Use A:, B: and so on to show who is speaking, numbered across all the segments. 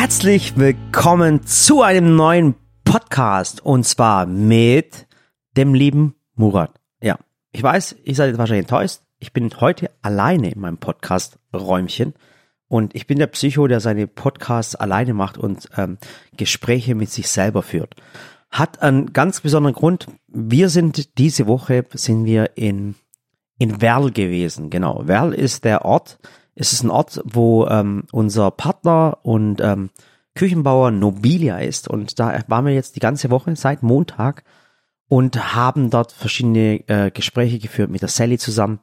A: Herzlich willkommen zu einem neuen Podcast und zwar mit dem lieben Murat. Ja, ich weiß, ihr seid jetzt wahrscheinlich enttäuscht. Ich bin heute alleine in meinem Podcast-Räumchen und ich bin der Psycho, der seine Podcasts alleine macht und ähm, Gespräche mit sich selber führt. Hat einen ganz besonderen Grund. Wir sind diese Woche sind wir in in Werl gewesen. Genau, Werl ist der Ort, es ist ein Ort, wo ähm, unser Partner und ähm, Küchenbauer Nobilia ist. Und da waren wir jetzt die ganze Woche seit Montag und haben dort verschiedene äh, Gespräche geführt mit der Sally zusammen.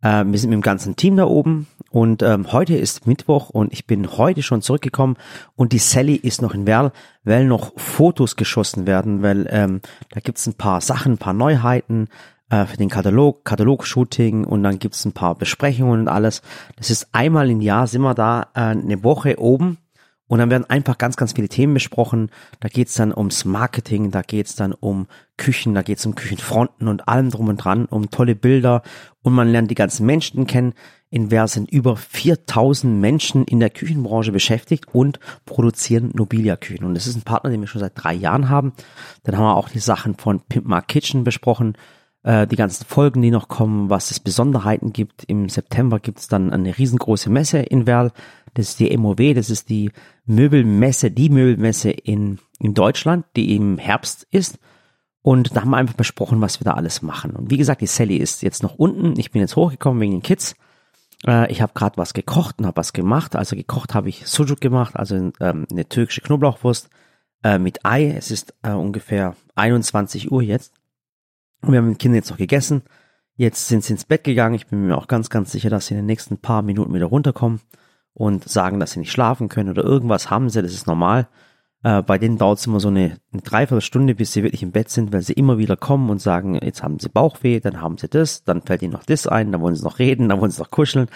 A: Äh, wir sind mit dem ganzen Team da oben und ähm, heute ist Mittwoch und ich bin heute schon zurückgekommen und die Sally ist noch in Werl, weil noch Fotos geschossen werden, weil ähm, da gibt's ein paar Sachen, ein paar Neuheiten, äh, für den Katalog, Katalog-Shooting und dann gibt's ein paar Besprechungen und alles. Das ist einmal im Jahr sind wir da äh, eine Woche oben und dann werden einfach ganz, ganz viele Themen besprochen. Da geht's dann ums Marketing, da geht's dann um Küchen, da geht's um Küchenfronten und allem drum und dran, um tolle Bilder und man lernt die ganzen Menschen kennen. In Wer sind über 4000 Menschen in der Küchenbranche beschäftigt und produzieren Nobilia-Küchen. Und das ist ein Partner, den wir schon seit drei Jahren haben. Dann haben wir auch die Sachen von Pimp My Kitchen besprochen äh, die ganzen Folgen, die noch kommen, was es Besonderheiten gibt. Im September gibt es dann eine riesengroße Messe in Werl. Das ist die MOW, das ist die Möbelmesse, die Möbelmesse in, in Deutschland, die im Herbst ist. Und da haben wir einfach besprochen, was wir da alles machen. Und wie gesagt, die Sally ist jetzt noch unten. Ich bin jetzt hochgekommen wegen den Kids. Äh, ich habe gerade was gekocht und habe was gemacht. Also gekocht habe ich Sujuk gemacht, also ähm, eine türkische Knoblauchwurst äh, mit Ei. Es ist äh, ungefähr 21 Uhr jetzt. Wir haben mit Kindern jetzt noch gegessen. Jetzt sind sie ins Bett gegangen. Ich bin mir auch ganz, ganz sicher, dass sie in den nächsten paar Minuten wieder runterkommen und sagen, dass sie nicht schlafen können oder irgendwas haben sie. Das ist normal. Äh, bei denen dauert es immer so eine, eine Dreiviertelstunde, bis sie wirklich im Bett sind, weil sie immer wieder kommen und sagen, jetzt haben sie Bauchweh, dann haben sie das, dann fällt ihnen noch das ein, dann wollen sie noch reden, dann wollen sie noch kuscheln.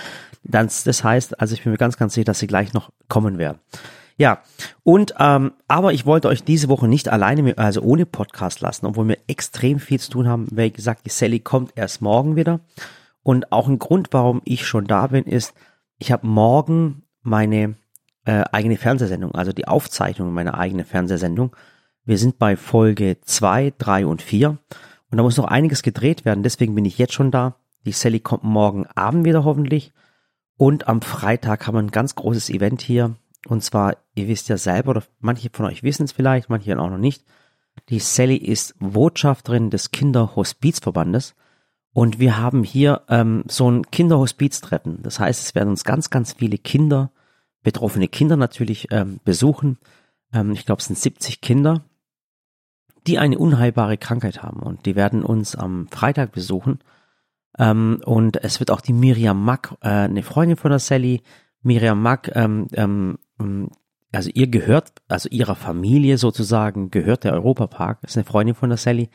A: Das, das heißt, also ich bin mir ganz, ganz sicher, dass sie gleich noch kommen werden. Ja, und ähm, aber ich wollte euch diese Woche nicht alleine, also ohne Podcast lassen, obwohl wir extrem viel zu tun haben. Wie gesagt, die Sally kommt erst morgen wieder. Und auch ein Grund, warum ich schon da bin, ist, ich habe morgen meine äh, eigene Fernsehsendung, also die Aufzeichnung meiner eigenen Fernsehsendung. Wir sind bei Folge zwei, drei und vier und da muss noch einiges gedreht werden, deswegen bin ich jetzt schon da. Die Sally kommt morgen Abend wieder hoffentlich und am Freitag haben wir ein ganz großes Event hier und zwar, ihr wisst ja selber, oder manche von euch wissen es vielleicht, manche auch noch nicht. Die Sally ist Botschafterin des Kinderhospizverbandes. Und wir haben hier ähm, so ein Kinderhospiztreffen. Das heißt, es werden uns ganz, ganz viele Kinder, betroffene Kinder natürlich ähm, besuchen. Ähm, ich glaube, es sind 70 Kinder, die eine unheilbare Krankheit haben. Und die werden uns am Freitag besuchen. Ähm, und es wird auch die Miriam Mack, äh, eine Freundin von der Sally, Miriam Mack ähm, ähm, also ihr gehört, also ihrer Familie sozusagen gehört der Europapark, ist eine Freundin von der Sally.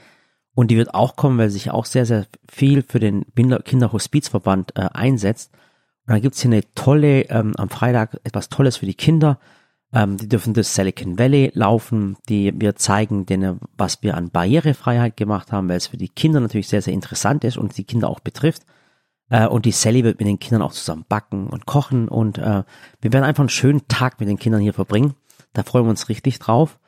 A: Und die wird auch kommen, weil sie sich auch sehr, sehr viel für den Kinderhospizverband äh, einsetzt. Und dann gibt's hier eine tolle, ähm, am Freitag etwas Tolles für die Kinder. Ähm, die dürfen das Silicon Valley laufen. Die wir zeigen denen, was wir an Barrierefreiheit gemacht haben, weil es für die Kinder natürlich sehr, sehr interessant ist und die Kinder auch betrifft. Äh, und die Sally wird mit den Kindern auch zusammen backen und kochen und äh, wir werden einfach einen schönen Tag mit den Kindern hier verbringen. Da freuen wir uns richtig drauf.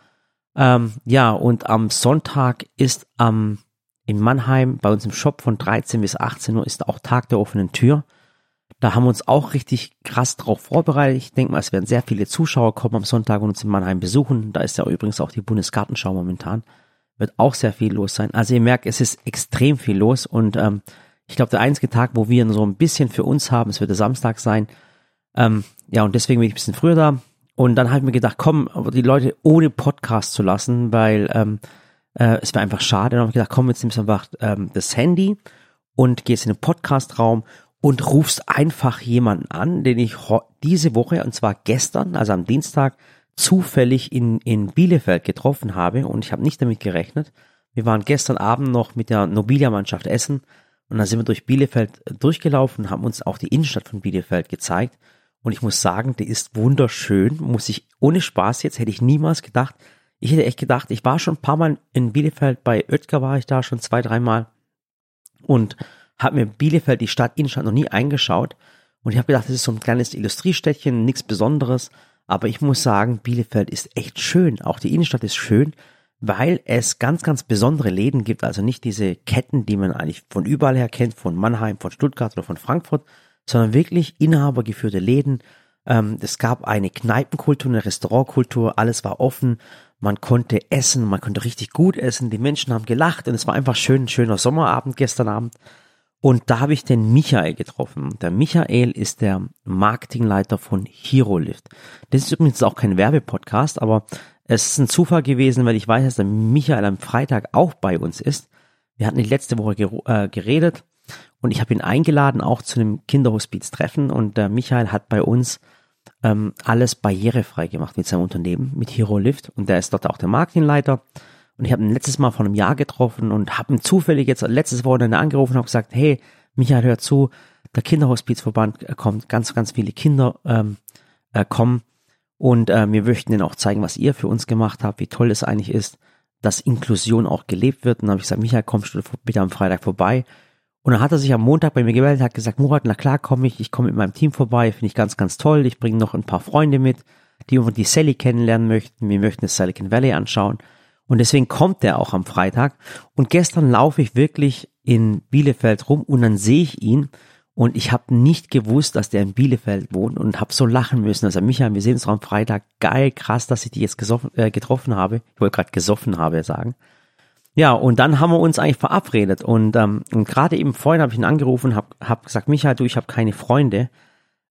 A: Ähm, ja, und am Sonntag ist am in Mannheim bei uns im Shop von 13 bis 18 Uhr ist auch Tag der offenen Tür. Da haben wir uns auch richtig krass drauf vorbereitet. Ich denke mal, es werden sehr viele Zuschauer kommen am Sonntag und uns in Mannheim besuchen. Da ist ja übrigens auch die Bundesgartenschau momentan. Wird auch sehr viel los sein. Also ihr merkt, es ist extrem viel los und ähm, ich glaube, der einzige Tag, wo wir so ein bisschen für uns haben, es wird der Samstag sein. Ähm, ja, und deswegen bin ich ein bisschen früher da. Und dann habe ich mir gedacht, komm, die Leute ohne Podcast zu lassen, weil ähm, äh, es wäre einfach schade. Dann habe ich gedacht, komm, jetzt nimmst du einfach ähm, das Handy und gehst in den Podcastraum und rufst einfach jemanden an, den ich diese Woche, und zwar gestern, also am Dienstag, zufällig in, in Bielefeld getroffen habe und ich habe nicht damit gerechnet. Wir waren gestern Abend noch mit der Nobilia-Mannschaft essen und dann sind wir durch Bielefeld durchgelaufen, haben uns auch die Innenstadt von Bielefeld gezeigt. Und ich muss sagen, die ist wunderschön. Muss ich, ohne Spaß jetzt, hätte ich niemals gedacht. Ich hätte echt gedacht, ich war schon ein paar Mal in Bielefeld, bei Oetker war ich da schon zwei, dreimal. Und habe mir Bielefeld, die Stadt, Innenstadt noch nie eingeschaut. Und ich habe gedacht, das ist so ein kleines Industriestädtchen, nichts Besonderes. Aber ich muss sagen, Bielefeld ist echt schön. Auch die Innenstadt ist schön, weil es ganz, ganz besondere Läden gibt. Also nicht diese Ketten, die man eigentlich von überall her kennt, von Mannheim, von Stuttgart oder von Frankfurt, sondern wirklich inhabergeführte Läden. Ähm, es gab eine Kneipenkultur, eine Restaurantkultur, alles war offen. Man konnte essen, man konnte richtig gut essen. Die Menschen haben gelacht und es war einfach schön, schöner Sommerabend gestern Abend. Und da habe ich den Michael getroffen. Der Michael ist der Marketingleiter von HeroLift. Das ist übrigens auch kein Werbepodcast, aber es ist ein Zufall gewesen, weil ich weiß, dass der Michael am Freitag auch bei uns ist. Wir hatten die letzte Woche äh, geredet und ich habe ihn eingeladen, auch zu einem Kinderhospiz-Treffen. Und der Michael hat bei uns ähm, alles barrierefrei gemacht mit seinem Unternehmen, mit HeroLift. Und der ist dort auch der Marketingleiter. Und ich habe ihn letztes Mal vor einem Jahr getroffen und habe ihn zufällig jetzt letztes Wochenende angerufen und habe gesagt, hey, Michael, hör zu, der Kinderhospizverband äh, kommt, ganz, ganz viele Kinder ähm, äh, kommen und äh, wir möchten ihnen auch zeigen, was ihr für uns gemacht habt, wie toll es eigentlich ist, dass Inklusion auch gelebt wird. Und dann habe ich gesagt, Michael, kommst du bitte am Freitag vorbei? Und dann hat er sich am Montag bei mir gemeldet, hat gesagt, Murat, na klar komme ich, ich komme mit meinem Team vorbei, finde ich ganz, ganz toll. Ich bringe noch ein paar Freunde mit, die die Sally kennenlernen möchten. Wir möchten das Silicon Valley anschauen. Und deswegen kommt er auch am Freitag. Und gestern laufe ich wirklich in Bielefeld rum und dann sehe ich ihn und ich habe nicht gewusst, dass der in Bielefeld wohnt und habe so lachen müssen. Also Michael, wir sehen uns am Freitag. Geil, krass, dass ich die jetzt äh, getroffen habe. Ich wollte gerade gesoffen habe sagen. Ja, und dann haben wir uns eigentlich verabredet. Und, ähm, und gerade eben vorhin habe ich ihn angerufen habe hab gesagt, Michael, du, ich habe keine Freunde.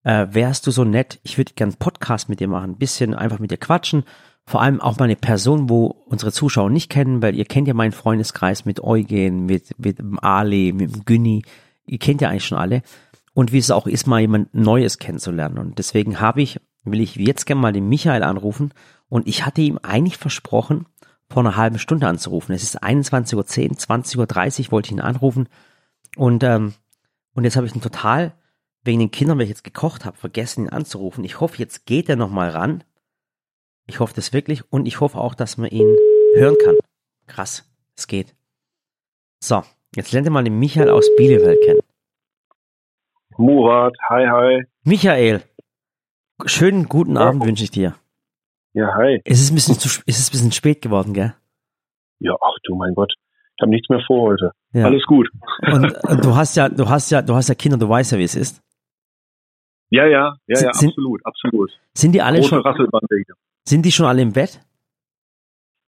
A: Äh, wärst du so nett? Ich würde gerne einen Podcast mit dir machen. Ein bisschen einfach mit dir quatschen vor allem auch mal eine Person, wo unsere Zuschauer nicht kennen, weil ihr kennt ja meinen Freundeskreis mit Eugen, mit, mit Ali, mit Günni, ihr kennt ja eigentlich schon alle. Und wie es auch ist, mal jemand Neues kennenzulernen. Und deswegen habe ich, will ich jetzt gerne mal den Michael anrufen. Und ich hatte ihm eigentlich versprochen, vor einer halben Stunde anzurufen. Es ist 21.10 Uhr, 20.30 Uhr wollte ich ihn anrufen. Und, ähm, und jetzt habe ich ihn total, wegen den Kindern, weil ich jetzt gekocht habe, vergessen, ihn anzurufen. Ich hoffe, jetzt geht er nochmal ran. Ich hoffe das wirklich und ich hoffe auch, dass man ihn hören kann. Krass, es geht. So, jetzt lernt ihr mal den Michael aus Bielefeld kennen.
B: Murat, hi, hi.
A: Michael, schönen guten ja. Abend wünsche ich dir.
B: Ja, hi.
A: Es ist ein bisschen zu, ist es ein bisschen spät geworden, gell?
B: Ja, ach du mein Gott. Ich habe nichts mehr vor heute. Ja. Alles gut.
A: Und, und, du hast ja, du hast ja, du hast ja Kinder, du weißt ja, wie es ist.
B: Ja, ja, ja, ja, sind, absolut, absolut.
A: Sind die alle Große schon? Sind die schon alle im Bett?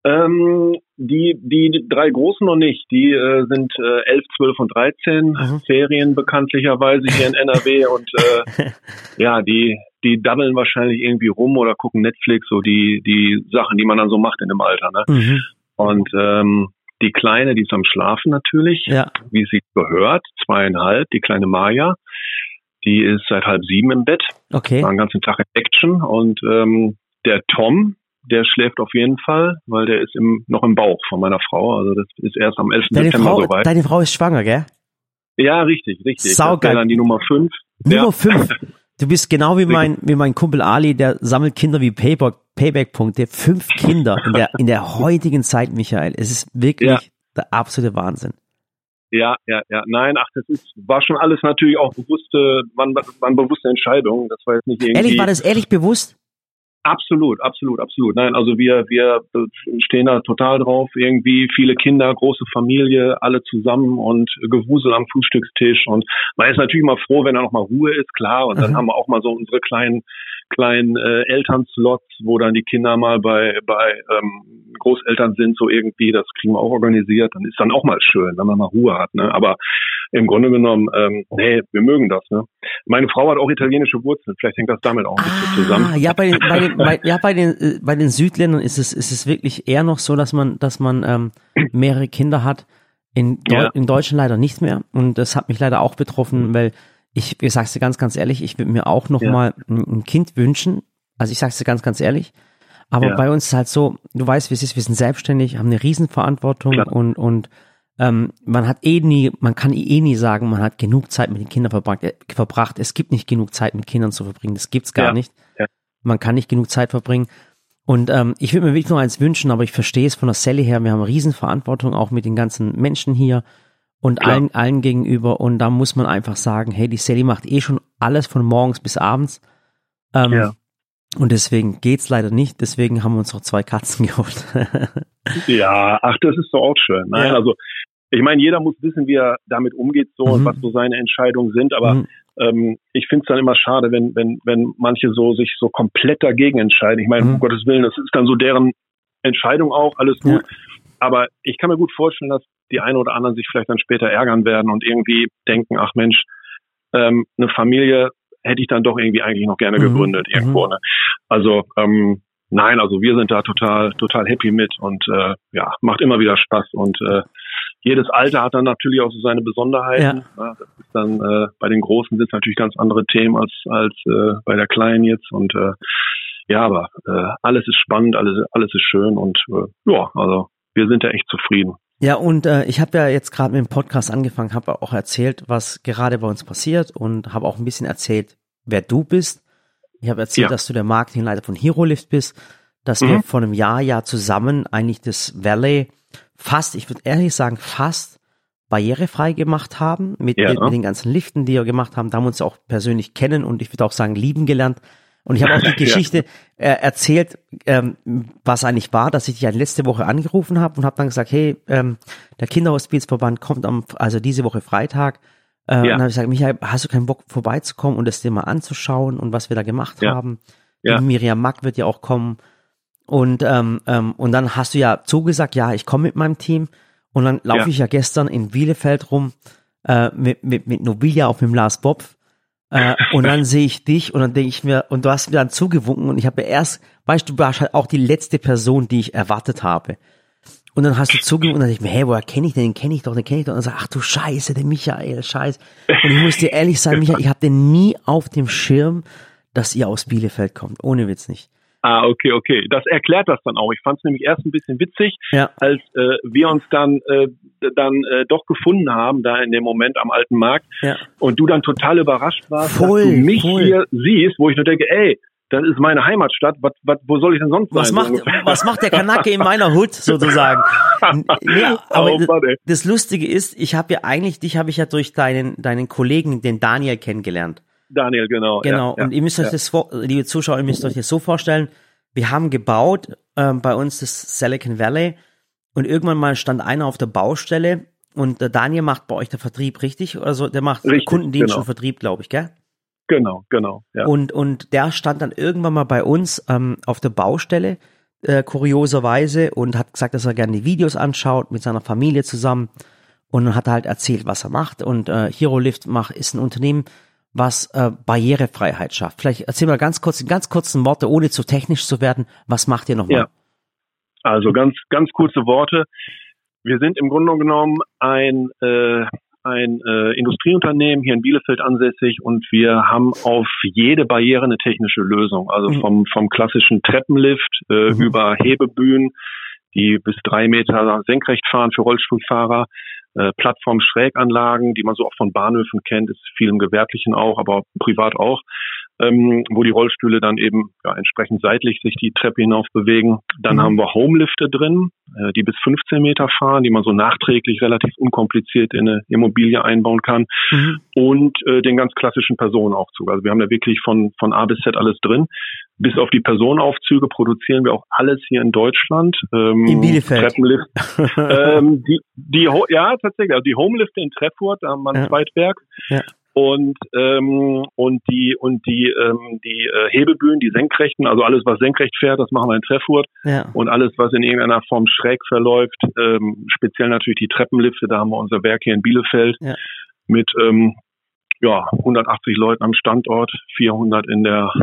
B: Ähm, die, die drei Großen noch nicht. Die äh, sind äh, 11, 12 und 13. Mhm. Ferien bekanntlicherweise hier in NRW. und äh, ja, die, die daddeln wahrscheinlich irgendwie rum oder gucken Netflix, so die, die Sachen, die man dann so macht in dem Alter. Ne? Mhm. Und ähm, die Kleine, die ist am Schlafen natürlich, ja. wie sie gehört, zweieinhalb, die kleine Maya. Die ist seit halb sieben im Bett.
A: Okay.
B: War den ganzen Tag in Action und ähm, der Tom, der schläft auf jeden Fall, weil der ist im, noch im Bauch von meiner Frau. Also das ist erst am 11.
A: Deine
B: September
A: Frau,
B: soweit.
A: Deine Frau ist schwanger, gell?
B: Ja, richtig, richtig.
A: Saugeil.
B: Dann die Nummer 5.
A: Nummer 5. Du bist genau wie mein, wie mein Kumpel Ali, der sammelt Kinder wie Payback, Payback-Punkte. Fünf Kinder in der, in der heutigen Zeit, Michael. Es ist wirklich ja. der absolute Wahnsinn.
B: Ja, ja, ja. Nein, ach, das ist, war schon alles natürlich auch bewusste, waren, waren bewusste Entscheidungen. Das war jetzt nicht irgendwie.
A: Ehrlich, war das ehrlich bewusst?
B: Absolut, absolut, absolut. Nein, also wir, wir stehen da total drauf. Irgendwie viele Kinder, große Familie, alle zusammen und Gewusel am Frühstückstisch. Und man ist natürlich mal froh, wenn da noch mal Ruhe ist, klar. Und dann mhm. haben wir auch mal so unsere kleinen kleinen äh, Elternslots, wo dann die Kinder mal bei, bei ähm, Großeltern sind, so irgendwie, das kriegen wir auch organisiert, dann ist dann auch mal schön, wenn man mal Ruhe hat. Ne? Aber im Grunde genommen, ähm, nee, wir mögen das. Ne? Meine Frau hat auch italienische Wurzeln, vielleicht hängt das damit auch ein bisschen ah, zusammen.
A: Ja, bei den, bei den, bei, ja, bei den, äh, bei den Südländern ist es, ist es wirklich eher noch so, dass man, dass man ähm, mehrere Kinder hat. In, Deu ja. in Deutschland leider nicht mehr. Und das hat mich leider auch betroffen, weil ich, ich sag's dir ganz, ganz ehrlich, ich würde mir auch noch ja. mal ein, Kind wünschen. Also ich sag's dir ganz, ganz ehrlich. Aber ja. bei uns ist halt so, du weißt, wie es ist, wir sind selbstständig, haben eine Riesenverantwortung Klar. und, und ähm, man hat eh nie, man kann eh nie sagen, man hat genug Zeit mit den Kindern verbracht. Äh, verbracht. Es gibt nicht genug Zeit mit Kindern zu verbringen. Das gibt's gar ja. nicht. Man kann nicht genug Zeit verbringen. Und ähm, ich würde mir wirklich nur eins wünschen, aber ich verstehe es von der Sally her. Wir haben eine Riesenverantwortung auch mit den ganzen Menschen hier und allen, allen gegenüber. Und da muss man einfach sagen, hey, die Sally macht eh schon alles von morgens bis abends. Ähm, ja. Und deswegen geht's leider nicht. Deswegen haben wir uns noch zwei Katzen geholt.
B: ja, ach, das ist doch auch schön. Nein, ja. also ich meine, jeder muss wissen, wie er damit umgeht, so mhm. und was so seine Entscheidungen sind. Aber mhm. ähm, ich finde es dann immer schade, wenn wenn wenn manche so sich so komplett dagegen entscheiden. Ich meine, mhm. um Gottes Willen, das ist dann so deren Entscheidung auch, alles gut. Ja. Aber ich kann mir gut vorstellen, dass die einen oder anderen sich vielleicht dann später ärgern werden und irgendwie denken, ach Mensch, ähm, eine Familie hätte ich dann doch irgendwie eigentlich noch gerne mhm. gegründet irgendwo. Mhm. Ne? Also ähm, nein, also wir sind da total, total happy mit und äh, ja, macht immer wieder Spaß und äh, jedes Alter hat dann natürlich auch so seine Besonderheiten. Ja. ja das ist dann äh, bei den Großen sind es natürlich ganz andere Themen als als äh, bei der Kleinen jetzt und äh, ja, aber äh, alles ist spannend, alles alles ist schön und äh, ja, also wir sind da echt zufrieden.
A: Ja, und äh, ich habe ja jetzt gerade mit dem Podcast angefangen, habe auch erzählt, was gerade bei uns passiert und habe auch ein bisschen erzählt, wer du bist. Ich habe erzählt, ja. dass du der Marketingleiter von HeroLift bist, dass mhm. wir vor einem Jahr ja zusammen eigentlich das Valley fast, ich würde ehrlich sagen, fast barrierefrei gemacht haben mit, ja. mit, den ganzen Liften, die wir gemacht haben. Da haben wir uns auch persönlich kennen und ich würde auch sagen lieben gelernt. Und ich habe auch die Geschichte ja. äh, erzählt, ähm, was eigentlich war, dass ich dich ja letzte Woche angerufen habe und habe dann gesagt, hey, ähm, der Kinderhospizverband kommt am, also diese Woche Freitag. Äh, ja. Und dann habe ich gesagt, Michael, hast du keinen Bock vorbeizukommen und das dir mal anzuschauen und was wir da gemacht haben? Ja. Miriam Mack wird ja auch kommen. Und, ähm, ähm, und dann hast du ja zugesagt, ja, ich komme mit meinem Team. Und dann laufe ja. ich ja gestern in Bielefeld rum äh, mit, mit, mit Nobilia auf dem Lars Bopf äh, und dann sehe ich dich und dann denke ich mir, und du hast mir dann zugewunken und ich habe erst, weißt du, du warst halt auch die letzte Person, die ich erwartet habe. Und dann hast du zugewunken und dann dachte ich mir, hey, woher kenne ich den? Den kenne ich doch, den kenne ich doch. Und dann sag, ach du Scheiße, der Michael, Scheiße. Und ich muss dir ehrlich sagen, Michael, ich habe den nie auf dem Schirm, dass ihr aus Bielefeld kommt. Ohne Witz nicht.
B: Ah, okay, okay. Das erklärt das dann auch. Ich fand es nämlich erst ein bisschen witzig, ja. als äh, wir uns dann äh, dann äh, doch gefunden haben, da in dem Moment am alten Markt, ja. und du dann total überrascht warst, voll, dass du mich voll. hier siehst, wo ich nur denke, ey, das ist meine Heimatstadt, was, was, wo soll ich denn sonst
A: was
B: sein?
A: Macht, was macht der Kanake in meiner Hut sozusagen? nee, aber oh, das, das Lustige ist, ich habe ja eigentlich, dich habe ich ja durch deinen, deinen Kollegen, den Daniel, kennengelernt.
B: Daniel, genau.
A: Genau. Ja, und ihr müsst euch das vor, liebe Zuschauer, ihr müsst euch das so vorstellen. Wir haben gebaut ähm, bei uns das Silicon Valley und irgendwann mal stand einer auf der Baustelle und der Daniel macht bei euch der Vertrieb, richtig? Also der macht richtig, Kundendienst genau. und Vertrieb, glaube ich, gell?
B: Genau, genau.
A: Ja. Und, und der stand dann irgendwann mal bei uns ähm, auf der Baustelle, äh, kurioserweise, und hat gesagt, dass er gerne die Videos anschaut mit seiner Familie zusammen. Und dann hat er halt erzählt, was er macht. Und äh, HeroLift macht, ist ein Unternehmen, was äh, Barrierefreiheit schafft. Vielleicht erzähl mal ganz kurz, in ganz kurzen Worte, ohne zu technisch zu werden, was macht ihr nochmal? Ja.
B: Also ganz, ganz kurze Worte. Wir sind im Grunde genommen ein, äh, ein äh, Industrieunternehmen hier in Bielefeld ansässig und wir haben auf jede Barriere eine technische Lösung. Also mhm. vom, vom klassischen Treppenlift äh, mhm. über Hebebühnen, die bis drei Meter senkrecht fahren für Rollstuhlfahrer, äh, Plattform-Schräganlagen, die man so auch von Bahnhöfen kennt, ist viel im Gewerblichen auch, aber privat auch, ähm, wo die Rollstühle dann eben ja, entsprechend seitlich sich die Treppe hinauf bewegen. Dann mhm. haben wir Homelifte drin, äh, die bis 15 Meter fahren, die man so nachträglich relativ unkompliziert in eine Immobilie einbauen kann. Mhm. Und äh, den ganz klassischen Personenaufzug. Also wir haben da wirklich von, von A bis Z alles drin. Bis auf die Personenaufzüge produzieren wir auch alles hier in Deutschland.
A: Ähm, in Bielefeld.
B: Treppenlift. ähm, die, die, ja, tatsächlich. Also die Homelifte in Treffurt, da haben wir ein ja. Zweitwerk. Ja und ähm, und die und die ähm, die äh, Hebebühnen, die senkrechten, also alles was senkrecht fährt, das machen wir in Treffurt ja. und alles was in irgendeiner Form schräg verläuft, ähm, speziell natürlich die Treppenlifte, da haben wir unser Werk hier in Bielefeld ja. mit ähm, ja 180 Leuten am Standort, 400 in der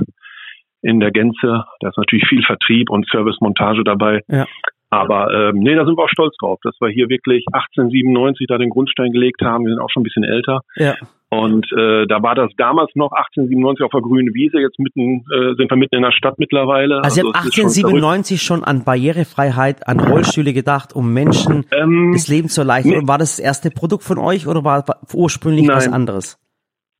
B: in der Gänze. Da ist natürlich viel Vertrieb und Servicemontage dabei. Ja. Aber ähm, nee, da sind wir auch stolz drauf, dass wir hier wirklich 1897 da den Grundstein gelegt haben. Wir sind auch schon ein bisschen älter. Ja. Und äh, da war das damals noch 1897 auf der grünen Wiese. Jetzt mitten äh, sind wir mitten in der Stadt mittlerweile.
A: Also, also ihr habt 1897 schon, schon, an Barrierefreiheit, an Rollstühle gedacht, um Menschen ähm, das Leben zu erleichtern. Nee. War das das erste Produkt von euch oder war ursprünglich Nein. was anderes?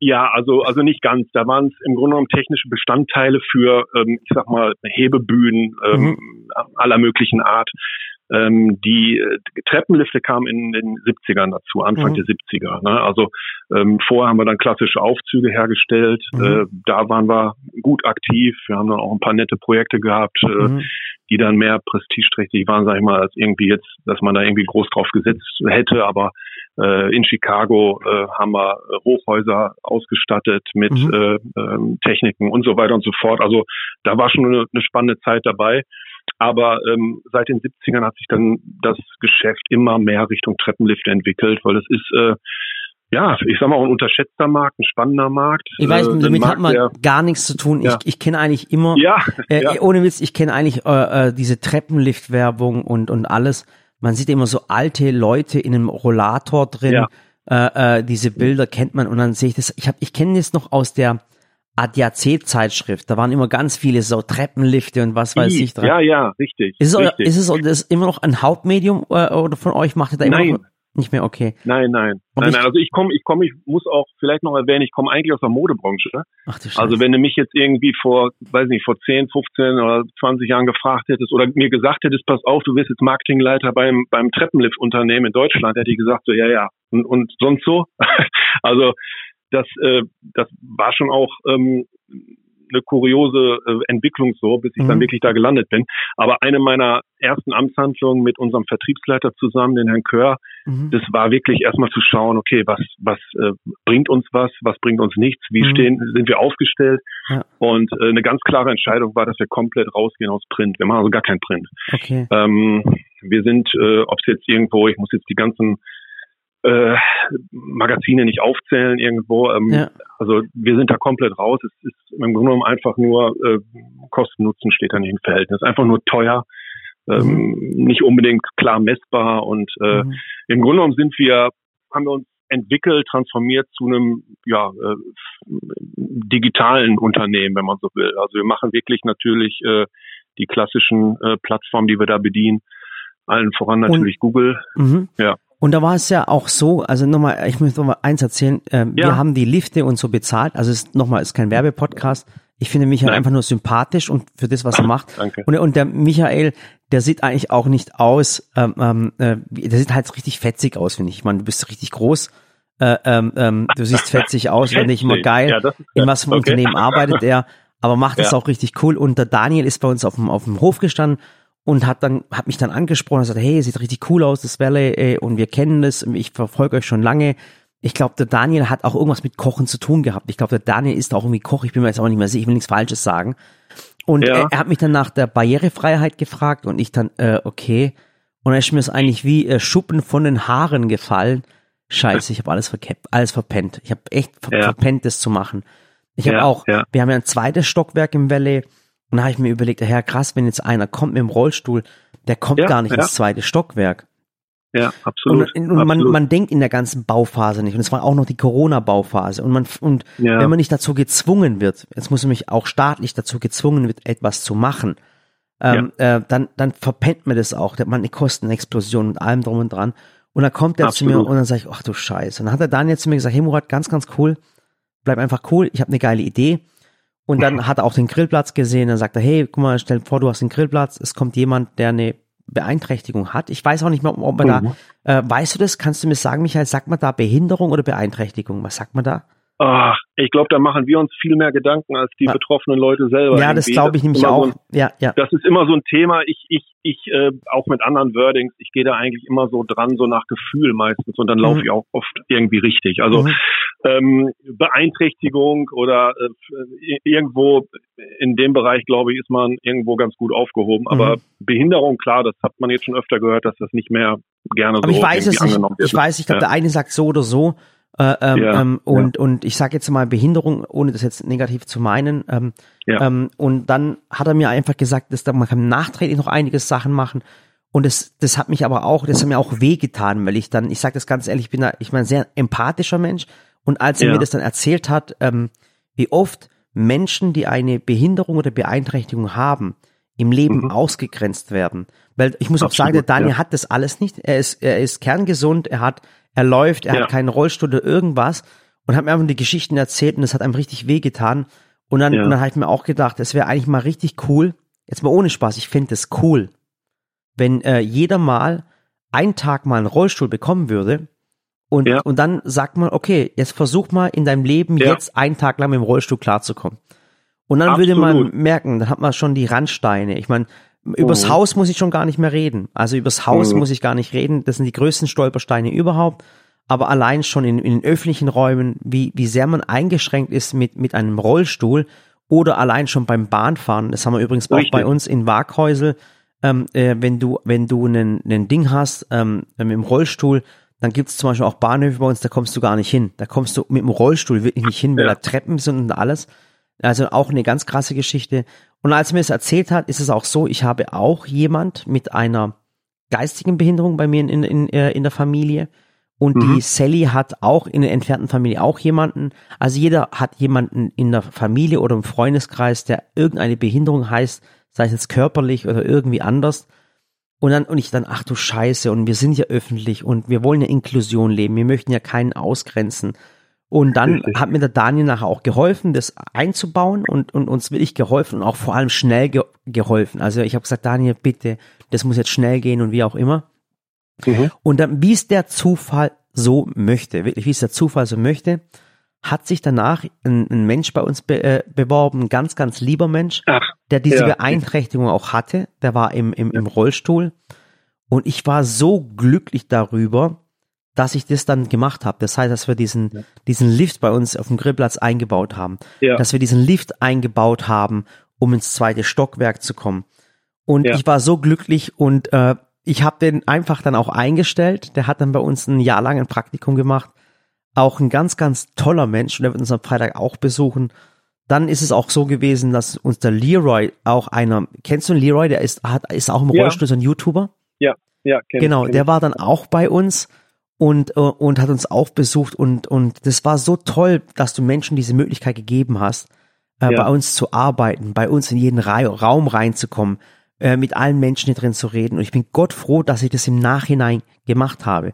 B: Ja, also also nicht ganz. Da waren es im Grunde genommen technische Bestandteile für, ähm, ich sag mal, Hebebühnen ähm, mhm. aller möglichen Art. Ähm, die äh, Treppenlifte kamen in den 70ern dazu, Anfang mhm. der 70er. Ne? Also ähm, vorher haben wir dann klassische Aufzüge hergestellt. Mhm. Äh, da waren wir gut aktiv. Wir haben dann auch ein paar nette Projekte gehabt, äh, mhm. Die dann mehr prestigeträchtig waren, sag ich mal, als irgendwie jetzt, dass man da irgendwie groß drauf gesetzt hätte. Aber äh, in Chicago äh, haben wir Hochhäuser ausgestattet mit mhm. äh, äh, Techniken und so weiter und so fort. Also da war schon eine, eine spannende Zeit dabei. Aber ähm, seit den 70ern hat sich dann das Geschäft immer mehr Richtung Treppenlift entwickelt, weil es ist äh, ja, ich sag mal, ein unterschätzter Markt, ein spannender Markt.
A: Ich weiß, äh, damit hat man der, gar nichts zu tun. Ja. Ich, ich kenne eigentlich immer, ja, äh, ja. ohne Witz, ich kenne eigentlich äh, äh, diese Treppenlift-Werbung und, und alles. Man sieht immer so alte Leute in einem Rollator drin. Äh, äh, diese Bilder kennt man und dann sehe ich das. Ich ich kenne das noch aus der ADAC-Zeitschrift. Da waren immer ganz viele so Treppenlifte und was weiß ich
B: dran. Ja, ja, richtig.
A: Ist es,
B: richtig.
A: Ist es ist immer noch ein Hauptmedium äh, oder von euch macht ihr da immer
B: Nein.
A: noch nicht mehr okay?
B: Nein, nein. nein, nein. Also ich komme, ich komme, ich muss auch vielleicht noch erwähnen, ich komme eigentlich aus der Modebranche. Ach, du also wenn du mich jetzt irgendwie vor, weiß nicht, vor 10, 15 oder 20 Jahren gefragt hättest oder mir gesagt hättest, pass auf, du wirst jetzt Marketingleiter beim, beim Treppenlift-Unternehmen in Deutschland, hätte ich gesagt, so, ja, ja. Und, und sonst so? also das, äh, das war schon auch ähm, eine kuriose äh, Entwicklung so, bis ich mhm. dann wirklich da gelandet bin. Aber eine meiner ersten Amtshandlungen mit unserem Vertriebsleiter zusammen, den Herrn Kör, mhm. das war wirklich erstmal zu schauen, okay, was, was äh, bringt uns was, was bringt uns nichts, wie mhm. stehen, sind wir aufgestellt? Ja. Und äh, eine ganz klare Entscheidung war, dass wir komplett rausgehen aus Print. Wir machen also gar kein Print. Okay. Ähm, wir sind, äh, ob es jetzt irgendwo, ich muss jetzt die ganzen äh, Magazine nicht aufzählen irgendwo. Ähm, ja. Also wir sind da komplett raus. Es ist im Grunde genommen einfach nur äh, Kosten-Nutzen steht da nicht im Verhältnis. Einfach nur teuer, ähm, mhm. nicht unbedingt klar messbar und äh, mhm. im Grunde genommen sind wir, haben wir uns entwickelt, transformiert zu einem ja, äh, digitalen Unternehmen, wenn man so will. Also wir machen wirklich natürlich äh, die klassischen äh, Plattformen, die wir da bedienen, allen voran natürlich und, Google.
A: Mhm. Ja. Und da war es ja auch so, also nochmal, ich möchte nochmal eins erzählen, ähm, ja. wir haben die Lifte und so bezahlt, also es nochmal ist kein Werbepodcast. Ich finde Michael Nein. einfach nur sympathisch und für das, was er macht. Danke. Und, und der Michael, der sieht eigentlich auch nicht aus, ähm, ähm, äh, der sieht halt richtig fetzig aus, finde ich. Ich meine, du bist richtig groß. Äh, ähm, ähm, du siehst fetzig aus, finde ich immer geil. Ja, in was für einem okay. Unternehmen arbeitet er, aber macht es ja. auch richtig cool. Und der Daniel ist bei uns auf dem, auf dem Hof gestanden und hat dann hat mich dann angesprochen und gesagt, hey, sieht richtig cool aus, das Valley, ey, und wir kennen das, ich verfolge euch schon lange. Ich glaube, der Daniel hat auch irgendwas mit Kochen zu tun gehabt. Ich glaube, der Daniel ist auch irgendwie Koch, ich bin mir jetzt auch nicht mehr sicher, ich will nichts Falsches sagen. Und ja. er, er, hat mich dann nach der Barrierefreiheit gefragt und ich dann, äh, okay. Und dann ist mir es eigentlich wie äh, Schuppen von den Haaren gefallen. Scheiße, ich habe alles alles verpennt. Ich habe echt ver ja. verpennt, das zu machen. Ich habe ja, auch, wir haben ja ein zweites Stockwerk im Valley und da habe ich mir überlegt, ja krass, wenn jetzt einer kommt mit dem Rollstuhl, der kommt ja, gar nicht ja. ins zweite Stockwerk.
B: Ja, absolut.
A: Und, und man, man denkt in der ganzen Bauphase nicht. Und es war auch noch die Corona-Bauphase. Und man, und ja. wenn man nicht dazu gezwungen wird, jetzt muss mich auch staatlich dazu gezwungen wird, etwas zu machen, ähm, äh, dann, dann verpennt man das auch. Man eine Kostenexplosion und allem drum und dran. Und dann kommt er zu mir und dann sage ich, ach du Scheiße. Und dann hat er dann jetzt zu mir gesagt, hey Murat, ganz, ganz cool. Bleib einfach cool. Ich habe eine geile Idee. Und dann hat er auch den Grillplatz gesehen, dann sagt er, hey, guck mal, stell dir vor, du hast den Grillplatz, es kommt jemand, der eine Beeinträchtigung hat. Ich weiß auch nicht mehr, ob man mhm. da, äh, weißt du das? Kannst du mir sagen, Michael, sagt man da Behinderung oder Beeinträchtigung? Was sagt man da?
B: Ach, ich glaube, da machen wir uns viel mehr Gedanken als die ja. betroffenen Leute selber.
A: Ja, das glaube ich nämlich auch.
B: So ein, ja, ja. Das ist immer so ein Thema. Ich, ich, ich, äh, auch mit anderen Wordings, ich gehe da eigentlich immer so dran, so nach Gefühl meistens und dann laufe mhm. ich auch oft irgendwie richtig. Also mhm. ähm, Beeinträchtigung oder äh, irgendwo in dem Bereich, glaube ich, ist man irgendwo ganz gut aufgehoben. Aber mhm. Behinderung, klar, das hat man jetzt schon öfter gehört, dass das nicht mehr gerne
A: Aber
B: so
A: ich weiß es nicht. Ich weiß, ich glaube, ja. der eine sagt so oder so. Äh, ähm, ja, ähm, und, ja. und ich sage jetzt mal Behinderung, ohne das jetzt negativ zu meinen. Ähm, ja. ähm, und dann hat er mir einfach gesagt, dass da, man kann nachträglich noch einiges Sachen machen. Und das, das hat mich aber auch, das hat mir auch wehgetan, weil ich dann, ich sage das ganz ehrlich, ich bin da, ich ein sehr empathischer Mensch. Und als er mir das dann erzählt hat, ähm, wie oft Menschen, die eine Behinderung oder Beeinträchtigung haben, im Leben mhm. ausgegrenzt werden. Weil ich muss Absolut, auch sagen, der Daniel ja. hat das alles nicht. Er ist, er ist kerngesund, er hat er läuft, er ja. hat keinen Rollstuhl oder irgendwas und hat mir einfach die Geschichten erzählt und das hat einem richtig wehgetan. Und dann, ja. und dann habe ich mir auch gedacht, es wäre eigentlich mal richtig cool, jetzt mal ohne Spaß, ich finde es cool, wenn äh, jeder mal einen Tag mal einen Rollstuhl bekommen würde und, ja. und dann sagt man, okay, jetzt versuch mal in deinem Leben ja. jetzt einen Tag lang mit dem Rollstuhl klarzukommen. Und dann
B: Absolut.
A: würde man merken, dann hat man schon die Randsteine. Ich meine, übers
B: Mhm.
A: Haus muss ich schon gar nicht mehr reden. Also übers Haus
B: Mhm.
A: muss ich gar nicht reden. Das sind die größten Stolpersteine überhaupt. Aber allein schon in, in den öffentlichen Räumen, wie, wie sehr man eingeschränkt ist mit, mit einem Rollstuhl oder allein schon beim Bahnfahren. Das haben wir übrigens auch
B: Richtig.
A: bei uns in Waghäusel. Ähm, äh, wenn du, wenn du einen Ding hast, ähm, mit dem Rollstuhl, dann gibt es zum Beispiel auch Bahnhöfe bei uns, da kommst du gar nicht hin. Da kommst du mit dem Rollstuhl wirklich nicht hin, weil
B: Ja.
A: da Treppen sind und alles. Also auch eine ganz krasse Geschichte. Und als er mir das erzählt hat, ist es auch so, ich habe auch jemand mit einer geistigen Behinderung bei mir in, in, in, äh, der Familie. Und
B: Mhm.
A: die Sally hat auch in der entfernten Familie auch jemanden. Also jeder hat jemanden in der Familie oder im Freundeskreis, der irgendeine Behinderung heißt, sei es jetzt körperlich oder irgendwie anders. Und dann, und ich dann, ach du Scheiße, und wir sind ja öffentlich und wir wollen ja Inklusion leben, wir möchten ja keinen ausgrenzen. Und dann
B: Richtig.
A: hat mir der Daniel nachher auch geholfen, das einzubauen und, und uns wirklich geholfen und auch vor allem schnell ge geholfen. Also ich habe gesagt, Daniel, bitte, das muss jetzt schnell gehen und wie auch immer.
B: Mhm.
A: Und dann, wie es der Zufall so möchte, wirklich, wie es der Zufall so möchte, hat sich danach ein, ein Mensch bei uns be, äh, beworben, ein ganz, ganz lieber Mensch,
B: Ach,
A: der diese
B: ja.
A: Beeinträchtigung auch hatte. Der war im, im, im Rollstuhl. Und ich war so glücklich darüber, dass ich das dann gemacht habe. Das heißt, dass wir diesen, diesen Lift bei uns auf dem Grillplatz eingebaut haben.
B: ja.
A: Dass wir diesen Lift eingebaut haben, um ins zweite Stockwerk zu kommen. Und
B: Ja.
A: ich war so glücklich und äh, ich habe den einfach dann auch eingestellt. Der hat dann bei uns ein Jahr lang ein Praktikum gemacht. Auch ein ganz, ganz toller Mensch und der wird uns am Freitag auch besuchen. Dann ist es auch so gewesen, dass uns der Leroy auch einer, kennst du den Leroy, der ist, hat, ist auch im
B: Ja.
A: Rollstuhl, so ein YouTuber?
B: ja, kenn
A: Genau,
B: kenn
A: der war dann auch bei uns und, äh, und hat uns auch besucht und, und das war so toll, dass du Menschen diese Möglichkeit gegeben hast, äh,
B: Ja.
A: bei uns zu arbeiten, bei uns in jeden Ra Raum reinzukommen, äh, mit allen Menschen hier drin zu reden. Und ich bin Gott froh, dass ich das im Nachhinein gemacht habe.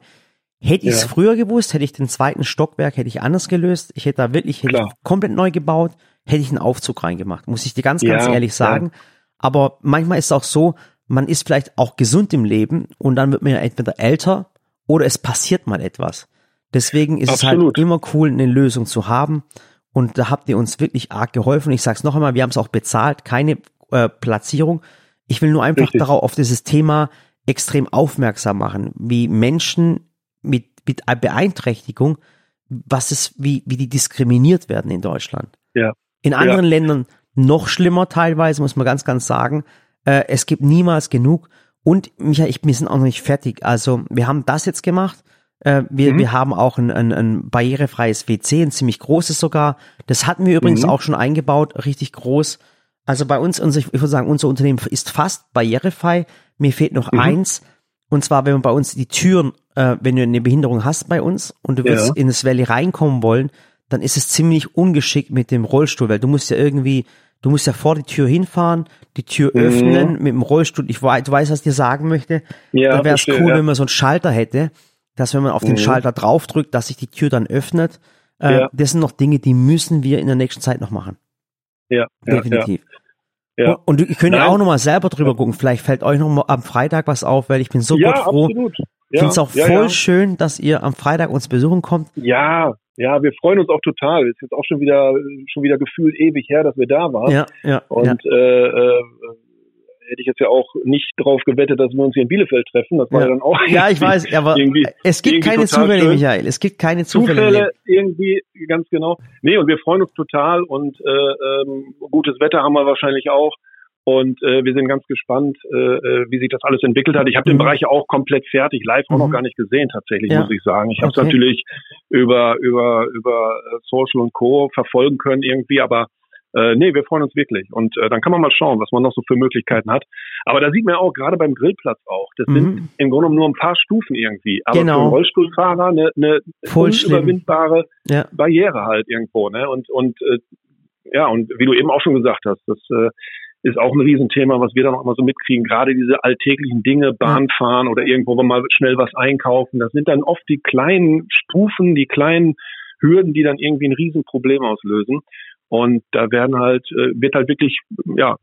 A: Hätte ich es
B: Ja.
A: früher gewusst, hätte ich den zweiten Stockwerk, hätte ich anders gelöst. Ich hätte da wirklich, hätte ich komplett neu gebaut, hätte ich einen Aufzug reingemacht, muss ich dir ganz, ganz
B: Ja,
A: ehrlich
B: ja.
A: sagen. Aber manchmal ist es auch so, man ist vielleicht auch gesund im Leben und dann wird man ja entweder älter oder es passiert mal etwas. Deswegen ist es
B: Absolut.
A: halt immer cool, eine Lösung zu haben. Und da habt ihr uns wirklich arg geholfen. Ich sag's noch einmal, wir haben es auch bezahlt, keine äh, Platzierung. Ich will nur einfach
B: Richtig.
A: darauf auf dieses Thema extrem aufmerksam machen, wie Menschen mit, mit Beeinträchtigung, was es, wie, wie die diskriminiert werden in Deutschland.
B: Ja.
A: In anderen Ländern noch schlimmer teilweise, muss man ganz, ganz sagen. Äh, es gibt niemals genug. Und Michael, ich, wir sind auch noch nicht fertig. Also wir haben das jetzt gemacht. Äh, wir,
B: Mhm.
A: wir haben auch ein, ein, ein barrierefreies WC, ein ziemlich großes sogar. Das hatten wir übrigens
B: Mhm.
A: auch schon eingebaut, richtig groß. Also bei uns, unser, ich würde sagen, unser Unternehmen ist fast barrierefrei. Mir fehlt noch
B: Mhm.
A: eins. Und zwar, wenn man bei uns die Türen, äh, wenn du eine Behinderung hast bei uns und du willst
B: Ja.
A: in das Valley reinkommen wollen, dann ist es ziemlich ungeschickt mit dem Rollstuhl, weil du musst ja irgendwie, du musst ja vor die Tür hinfahren, die Tür
B: Mhm.
A: öffnen mit dem Rollstuhl. Ich weiß, du weißt, was ich dir sagen möchte.
B: Ja,
A: da wäre es cool,
B: ja.
A: wenn man so einen Schalter hätte, dass wenn man auf den
B: Mhm.
A: Schalter draufdrückt, dass sich die Tür dann öffnet. Äh,
B: Ja.
A: Das sind noch Dinge, die müssen wir in der nächsten Zeit noch machen.
B: Ja,
A: Definitiv.
B: Ja.
A: Und, und ihr könnt ja
B: Nein.
A: auch noch mal selber drüber gucken. Vielleicht fällt euch noch mal am Freitag was auf, weil ich bin so
B: ja,
A: gut froh.
B: absolut.
A: Ich
B: Ja,
A: finde es auch voll schön, dass ihr am Freitag uns besuchen kommt.
B: Ja, ja, wir freuen uns auch total. Ist jetzt auch schon wieder, schon wieder gefühlt ewig her, dass wir da waren.
A: Ja, ja, ja.
B: Und äh, äh, hätte ich jetzt ja auch nicht drauf gewettet, dass wir uns hier in Bielefeld treffen. Das war
A: Ja.
B: ja, dann auch.
A: Ja, ich weiß, aber es gibt keine Zufälle. Michael. Es gibt keine Zufälle.
B: Zufälle irgendwie, ganz genau. Nee, und wir freuen uns total und äh, ähm, gutes Wetter haben wir wahrscheinlich auch. Und äh, wir sind ganz gespannt, äh, äh, wie sich das alles entwickelt hat. Ich habe den
A: Mhm.
B: Bereich ja auch komplett fertig, live auch
A: Mhm.
B: noch gar nicht gesehen tatsächlich,
A: Ja.
B: muss ich sagen. Ich habe es
A: Okay.
B: natürlich über über über äh, Social und Co. verfolgen können irgendwie, aber äh, nee, wir freuen uns wirklich. Und äh, dann kann man mal schauen, was man noch so für Möglichkeiten hat. Aber da sieht man auch gerade beim Grillplatz auch. Das sind
A: Mhm.
B: im Grunde genommen nur ein paar Stufen irgendwie. Aber
A: Genau.
B: für einen Rollstuhlfahrer eine, eine unüberwindbare
A: Ja.
B: Barriere halt irgendwo, ne? Und und äh, ja, und wie du eben auch schon gesagt hast, das äh, ist auch ein Riesenthema, was wir dann auch immer so mitkriegen. Gerade diese alltäglichen Dinge, Bahnfahren oder irgendwo mal schnell was einkaufen, das sind dann oft die kleinen Stufen, die kleinen Hürden, die dann irgendwie ein Riesenproblem auslösen. Und da werden halt, äh, wird halt wirklich, ja,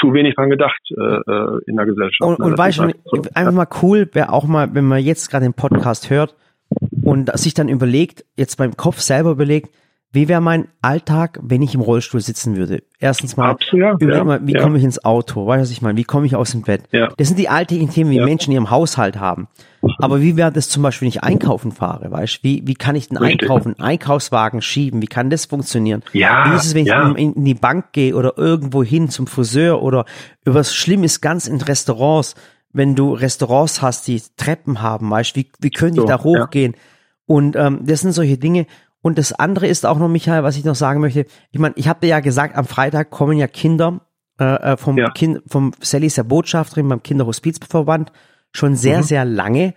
B: zu wenig dran gedacht äh, äh, in der Gesellschaft.
A: Und,
B: ne?
A: und weißt du,
B: halt so.
A: einfach mal cool, wäre auch mal, wenn man jetzt gerade den Podcast hört und sich dann überlegt, jetzt beim Kopf selber überlegt, wie wäre mein Alltag, wenn ich im Rollstuhl sitzen würde? Erstens mal,
B: Absolut, ja,
A: mal wie
B: ja.
A: komme ich ins Auto? Weißt du, was ich meine? Wie komme ich aus dem Bett?
B: Ja.
A: Das sind die alltäglichen Themen, die. Menschen in ihrem Haushalt haben. Aber wie wäre das zum Beispiel, wenn ich einkaufen fahre? Weißt du, wie, wie kann ich den
B: Richtig.
A: Einkaufen, Einkaufswagen schieben? Wie kann das funktionieren?
B: Ja,
A: Wie ist es, wenn ich in, in die Bank gehe oder irgendwo hin zum Friseur oder was schlimm ist ganz in Restaurants, wenn du Restaurants hast, die Treppen haben, weißt du, wie, wie können die
B: So,
A: da hochgehen? Und ähm, das sind solche Dinge. Und das andere ist auch noch, Michael, was ich noch sagen möchte. Ich meine, ich habe dir ja gesagt, am Freitag kommen ja Kinder äh, äh, vom
B: Ja.
A: Kind, vom Sally ist ja Botschafterin beim Kinderhospizverband schon sehr,
B: Mhm.
A: sehr lange.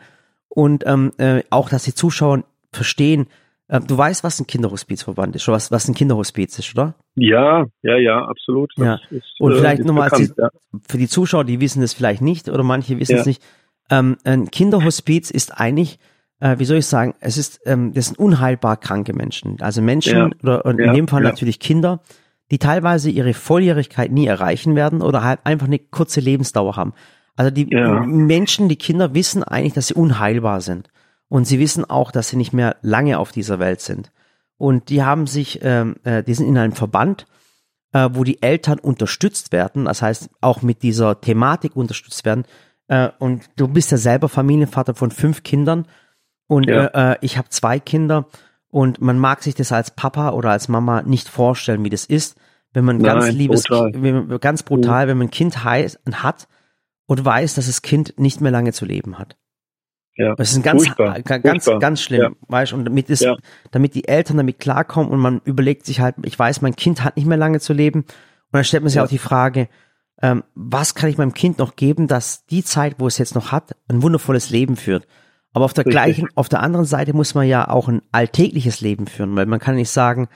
A: Und ähm, äh, auch, dass die Zuschauer verstehen, äh, du weißt, was ein Kinderhospizverband ist, oder was, was ein Kinderhospiz ist, oder?
B: Ja, ja, ja, absolut. Das
A: Ja.
B: Ist,
A: Und
B: äh,
A: vielleicht nochmal
B: ja.
A: für die Zuschauer, die wissen das vielleicht nicht oder manche wissen
B: Ja.
A: es nicht. Ähm, ein Kinderhospiz ist eigentlich, äh, wie soll ich sagen, es ist, ähm, das sind unheilbar kranke Menschen. Also Menschen
B: Ja.
A: oder und in
B: Ja,
A: dem Fall
B: ja.
A: natürlich Kinder, die teilweise ihre Volljährigkeit nie erreichen werden oder halt einfach eine kurze Lebensdauer haben. Also die. Menschen, die Kinder wissen eigentlich, dass sie unheilbar sind. Und sie wissen auch, dass sie nicht mehr lange auf dieser Welt sind. Und die haben sich, ähm, äh, die sind in einem Verband, äh, wo die Eltern unterstützt werden, das heißt auch mit dieser Thematik unterstützt werden. Äh, und du bist ja selber Familienvater von fünf Kindern und
B: Ja.
A: äh, äh, ich habe zwei Kinder und man mag sich das als Papa oder als Mama nicht vorstellen, wie das ist, wenn man ganz
B: Nein,
A: liebes,
B: brutal. Mhm.
A: wenn man, ganz brutal, wenn man ein Kind heiß, hat und weiß, dass das Kind nicht mehr lange zu leben hat.
B: Ja.
A: Das ist ein ganz,
B: Furchtbar,
A: ga- ganz,
B: furchtbar.
A: ganz schlimm,
B: Ja.
A: weißt du, und damit ist,
B: Ja.
A: damit die Eltern damit klarkommen und man überlegt sich halt, ich weiß, mein Kind hat nicht mehr lange zu leben. Und dann stellt man sich
B: Ja.
A: auch die Frage, ähm, was kann ich meinem Kind noch geben, dass die Zeit, wo es jetzt noch hat, ein wundervolles Leben führt. Aber auf der
B: Richtig.
A: gleichen, auf der anderen Seite muss man ja auch ein alltägliches Leben führen, weil man kann nicht sagen,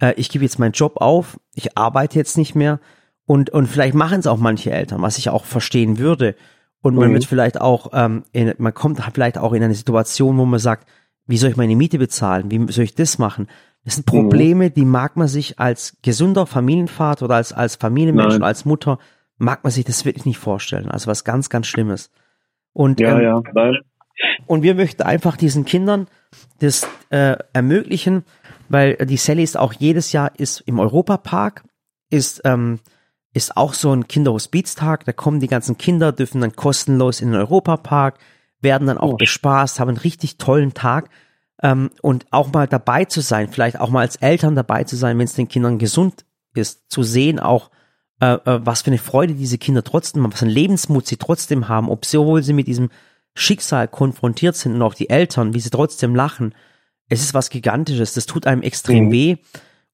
A: äh, ich gebe jetzt meinen Job auf, ich arbeite jetzt nicht mehr und, und vielleicht machen es auch manche Eltern, was ich auch verstehen würde. Und man
B: Mhm.
A: wird vielleicht auch, ähm, in, man kommt vielleicht auch in eine Situation, wo man sagt, wie soll ich meine Miete bezahlen? Wie soll ich das machen? Das sind Probleme, die mag man sich als gesunder Familienvater oder als, als Familienmensch oder als Mutter, mag man sich das wirklich nicht vorstellen. Also was ganz, ganz Schlimmes. Und,
B: Ja,
A: ähm,
B: ja, nein.
A: Und wir möchten einfach diesen Kindern das äh, ermöglichen, weil die Sally ist auch jedes Jahr ist im Europapark, ist, ähm, ist auch so ein Kinderhospiztag. Da kommen die ganzen Kinder, dürfen dann kostenlos in den Europapark, werden dann auch
B: Oh.
A: bespaßt, haben einen richtig tollen Tag. Ähm, und auch mal dabei zu sein, vielleicht auch mal als Eltern dabei zu sein, wenn es den Kindern gesund ist, zu sehen auch, äh, äh, was für eine Freude diese Kinder trotzdem haben, was für einen Lebensmut sie trotzdem haben, ob sie, obwohl sie mit diesem Schicksal konfrontiert sind und auch die Eltern, wie sie trotzdem lachen. Es ist was Gigantisches, das tut einem extrem
B: Mhm.
A: weh.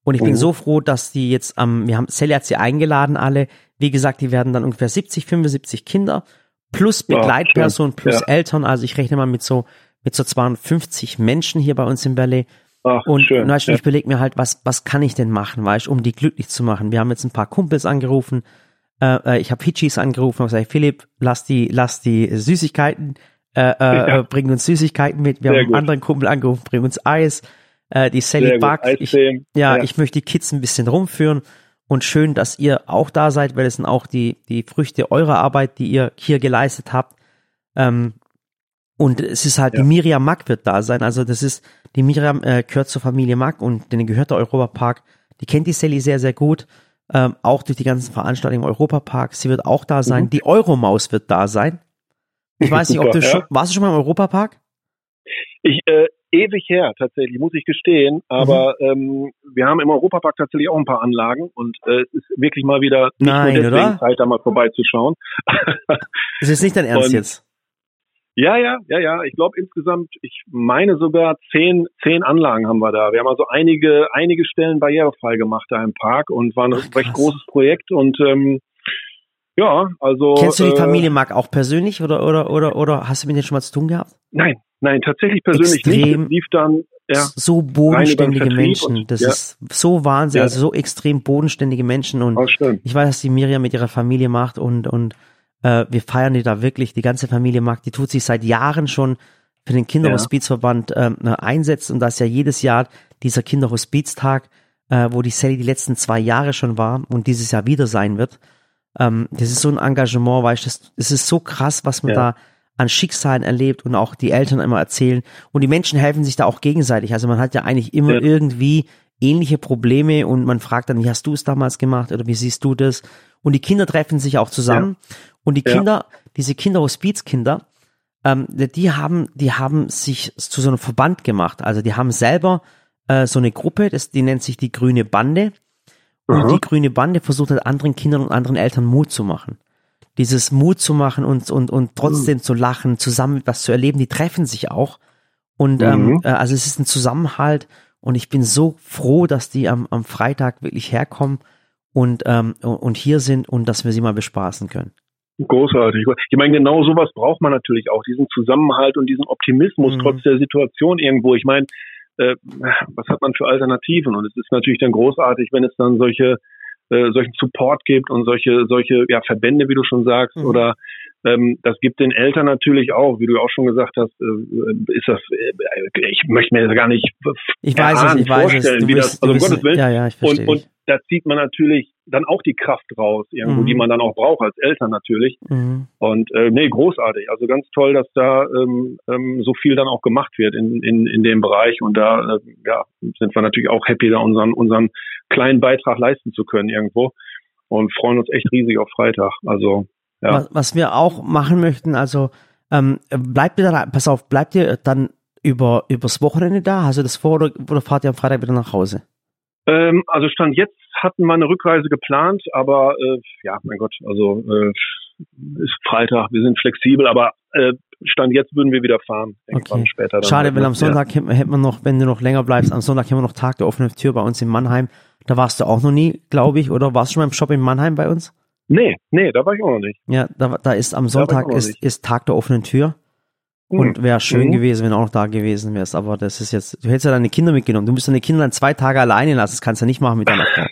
A: Und ich bin
B: Mhm.
A: so froh, dass die jetzt am, wir haben, Sally hat sie eingeladen alle. Wie gesagt, die werden dann ungefähr 70, 75 Kinder plus Begleitperson plus
B: Ja.
A: Eltern. Also ich rechne mal mit so, mit so 250 Menschen hier bei uns im Ballet.
B: Ach,
A: Und,
B: schön.
A: weißt
B: ja.
A: ich überlege mir halt, was, was kann ich denn machen, weißt du, um die glücklich zu machen. Wir haben jetzt ein paar Kumpels angerufen. Äh, äh, ich habe Hitchis angerufen und gesagt, Philipp, lass die, lass die Süßigkeiten, äh, äh,
B: Ja.
A: äh, bring uns Süßigkeiten mit. Wir
B: Sehr
A: haben einen
B: gut.
A: anderen Kumpel angerufen, bring uns Eis. Äh, die Sally backt. Ich, ja,
B: Ja.
A: ich möchte die Kids ein bisschen rumführen und schön, dass ihr auch da seid, weil es sind auch die, die Früchte eurer Arbeit, die ihr hier geleistet habt. Ähm, und es ist halt,
B: Ja.
A: die Miriam Mack wird da sein. Also das ist, die Miriam äh, gehört zur Familie Mack und denen gehört der Europapark. Die kennt die Sally sehr, sehr gut. Ähm, auch durch die ganzen Veranstaltungen im Europapark. Sie wird auch da sein.
B: Mhm.
A: Die Euromaus wird da sein. Ich weiß nicht, ob du schon, warst du schon mal im Europapark?
B: Ich, äh, ewig her tatsächlich, muss ich gestehen. Aber
A: Mhm.
B: ähm, wir haben im Europapark tatsächlich auch ein paar Anlagen und äh, es ist wirklich mal wieder nicht
A: Nein,
B: nur deswegen
A: oder?
B: Zeit, da mal vorbeizuschauen.
A: Das ist nicht dein Ernst
B: Und-
A: jetzt.
B: Ja, ja, ja, ja. Ich glaube insgesamt, ich meine sogar zehn, zehn Anlagen haben wir da. Wir haben also einige, einige Stellen barrierefrei gemacht da im Park und war ein
A: Ach,
B: recht großes Projekt und ähm, ja, also.
A: Kennst du die
B: äh,
A: Familie Mack auch persönlich oder, oder, oder, oder hast du mit denen schon mal zu tun gehabt?
B: Nein, nein, tatsächlich persönlich
A: Extrem.
B: nicht. Lief dann, ja,
A: So bodenständige Menschen.
B: und-
A: Das
B: ja.
A: ist so Wahnsinn,
B: Ja.
A: also so extrem bodenständige Menschen und
B: schön.
A: ich weiß, dass die Miriam mit ihrer Familie macht und, und äh, wir feiern die da wirklich. Die ganze Familie macht, die tut sich seit Jahren schon für den Kinderhospizverband ähm, einsetzt und da ist ja jedes Jahr dieser Kinderhospiztag, äh, wo die Sally die letzten zwei Jahre schon war und dieses Jahr wieder sein wird. Ähm, das ist so ein Engagement, weißt du, das, das ist so krass, was man
B: Ja.
A: da an Schicksalen erlebt und auch die Eltern immer erzählen. Und die Menschen helfen sich da auch gegenseitig. Also man hat ja eigentlich immer
B: Ja.
A: irgendwie ähnliche Probleme und man fragt dann, wie hast du es damals gemacht oder wie siehst du das? Und die Kinder treffen sich auch zusammen ja. und die Kinder, diese Kinderhospizkinder, ähm, die haben, die haben sich zu so einem Verband gemacht. Also die haben selber äh, so eine Gruppe, das, die nennt sich die Grüne Bande. Und Aha. die Grüne Bande versucht halt anderen Kindern und anderen Eltern Mut zu machen. Dieses Mut zu machen und, und, und trotzdem mhm. zu lachen, zusammen was zu erleben, die treffen sich auch. Und ähm, mhm. ähm, also es ist ein Zusammenhalt und ich bin so froh, dass die am, am Freitag wirklich herkommen und, ähm, und hier sind und dass wir sie mal bespaßen können.
B: Großartig. Ich meine, genau sowas braucht man natürlich auch, diesen Zusammenhalt und diesen Optimismus mhm. trotz der Situation irgendwo. Ich meine, äh, was hat man für Alternativen? Und es ist natürlich dann großartig, wenn es dann solche äh, solchen Support gibt und solche solche ja Verbände, wie du schon sagst, mhm. oder ähm, das gibt den Eltern natürlich auch, wie du auch schon gesagt hast, äh, ist das, äh, ich möchte mir das gar nicht
A: ich weiß es, ich weiß es.
B: wie das, also um Gottes Willen.
A: Ja, ja, ich
B: verstehe und, und da zieht man natürlich dann auch die Kraft raus, irgendwo, mhm. die man dann auch braucht als Eltern natürlich. Mhm. Und äh, nee, großartig. Also ganz toll, dass da ähm, ähm, so viel dann auch gemacht wird in, in, in dem Bereich. Und da äh, ja, sind wir natürlich auch happy, da unseren, unseren kleinen Beitrag leisten zu können irgendwo. Und freuen uns echt riesig auf Freitag. Also ja.
A: Was, was wir auch machen möchten, also ähm, bleibt ihr da, pass auf, bleibt ihr dann über übers Wochenende da? Hast du das vor oder, oder fahrt ihr am Freitag wieder nach Hause?
B: Ähm, also Stand jetzt hatten wir eine Rückreise geplant, aber äh, ja, mein Gott, also äh, ist Freitag, wir sind flexibel, aber äh, Stand jetzt würden wir wieder fahren.
A: Okay. Später dann Schade, weil am Sonntag ja. hätten wir noch, wenn du noch länger bleibst, am Sonntag haben wir noch Tag der offenen Tür bei uns in Mannheim. Da warst du auch noch nie, glaube ich, oder warst du schon mal im Shop in Mannheim bei uns?
B: Nee, nee, da war ich auch noch nicht.
A: Ja, da, da ist am Sonntag ist, ist Tag der offenen Tür. Hm. Und wäre schön mhm. gewesen, wenn du auch noch da gewesen wärst. Aber das ist jetzt, du hättest ja deine Kinder mitgenommen. Du musst deine Kinder dann zwei Tage alleine lassen. Das kannst du nicht machen mit deiner Frau.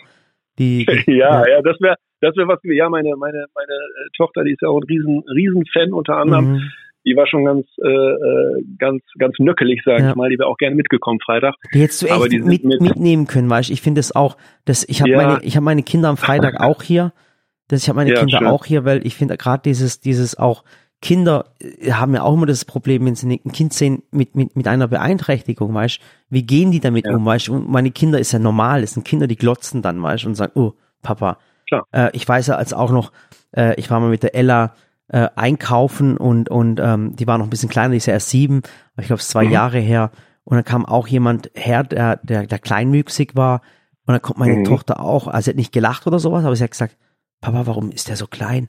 B: Die, die ja, ja, ja, das wäre, das wäre was, ja, meine, meine, meine äh, Tochter, die ist ja auch ein riesen, riesen Fan unter anderem. Mhm. Die war schon ganz, äh, äh ganz, ganz nöckelig, sag ja. ich mal. Die wäre auch gerne mitgekommen Freitag.
A: Die hättest du echt mit, mit, mitnehmen können, weißt du. Ich finde es auch, dass ich habe ja. meine, ich habe meine Kinder am Freitag auch hier. Das, ich habe meine ja, Kinder schön. auch hier, weil ich finde gerade dieses, dieses auch, Kinder äh, haben ja auch immer das Problem, wenn sie ein Kind sehen mit, mit, mit einer Beeinträchtigung, weißt wie gehen die damit ja. um, weißt Und meine Kinder ist ja normal, es sind Kinder, die glotzen dann, weißt und sagen, oh, Papa. Äh, ich weiß ja als auch noch, äh, ich war mal mit der Ella äh, einkaufen und, und ähm, die war noch ein bisschen kleiner, die ist ja erst sieben, aber ich glaube, es zwei mhm. Jahre her. Und dann kam auch jemand her, der, der, der kleinmüchsig war. Und dann kommt meine mhm. Tochter auch, also sie hat nicht gelacht oder sowas, aber sie hat gesagt, Papa, warum ist der so klein?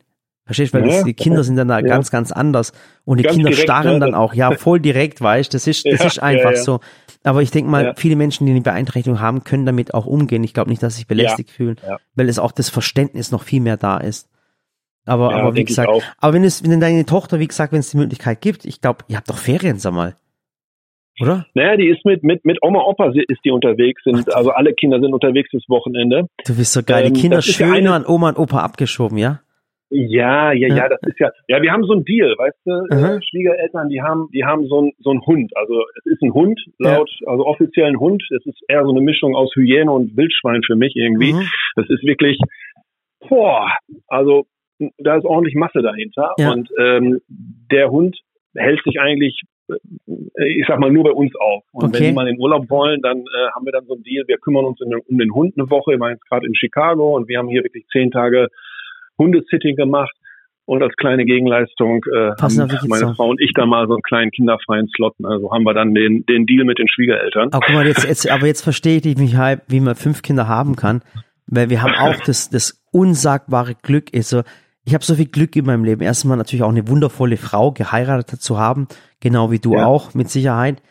A: Verstehst du? Weil ja, das, die Kinder sind dann da ja. ganz, ganz anders. Und die ganz Kinder direkt, starren dann auch, ja, voll direkt, weißt Das ist, das ja, ist einfach so. Aber ich denke mal, viele Menschen, die eine Beeinträchtigung haben, können damit auch umgehen. Ich glaube nicht, dass sie sich belästigt fühlen, weil es auch das Verständnis noch viel mehr da ist. Aber, aber wie gesagt, aber wenn es, wenn deine Tochter, wie gesagt, wenn es die Möglichkeit gibt, ich glaube, ihr habt doch Ferien, sag mal. Oder?
B: Naja, die ist mit, mit, mit Oma Opa ist die unterwegs, sind, also alle Kinder sind unterwegs das Wochenende.
A: Du bist so geil, die ähm, Kinder schön eine, an Oma und Opa abgeschoben, ja?
B: Ja, ja, ja, das ist ja, ja, wir haben so einen Deal, weißt du, äh, Schwiegereltern, die haben, die haben so einen so einen Hund, also es ist ein Hund, laut, ja. also offiziell ein Hund, es ist eher so eine Mischung aus Hyäne und Wildschwein für mich irgendwie. Mhm. Das ist wirklich, boah, also da ist ordentlich Masse dahinter ja. und ähm, der Hund hält sich eigentlich äh, ich sag mal, nur bei uns auf. Und okay. wenn die mal in Urlaub wollen, dann äh, haben wir dann so einen Deal, wir kümmern uns den, um den Hund eine Woche, wir waren jetzt gerade in Chicago und wir haben hier wirklich zehn Tage Hundesitting gemacht. Und als kleine Gegenleistung äh, haben meine. Frau und ich da mal so einen kleinen kinderfreien Slot. Also haben wir dann den, den Deal mit den Schwiegereltern.
A: Aber guck mal, jetzt, jetzt, aber jetzt verstehe ich mich halt, wie man fünf Kinder haben kann. Weil wir haben auch das, das unsagbare Glück. Also, ich habe so viel Glück in meinem Leben. Erstmal natürlich auch eine wundervolle Frau geheiratet zu haben, genau wie du ja. auch, mit Sicherheit.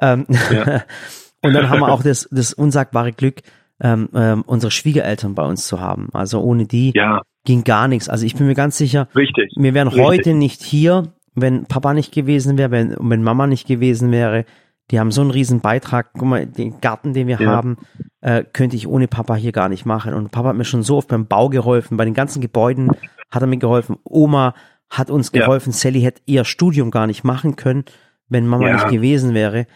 A: Ähm, ja. und dann haben wir auch das, das unsagbare Glück, ähm, ähm, unsere Schwiegereltern bei uns zu haben. Also ohne die ja. Ging gar nichts. Also ich bin mir ganz sicher,
B: Richtig.
A: wir wären Richtig. heute nicht hier, wenn Papa nicht gewesen wäre, wenn, wenn Mama nicht gewesen wäre. Die haben so einen riesen Beitrag. Guck mal, den Garten, den wir ja. haben, äh, könnte ich ohne Papa hier gar nicht machen. Und Papa hat mir schon so oft beim Bau geholfen, bei den ganzen Gebäuden hat er mir geholfen. Oma hat uns geholfen. Ja. Sally hätte ihr Studium gar nicht machen können, wenn Mama ja. nicht gewesen wäre.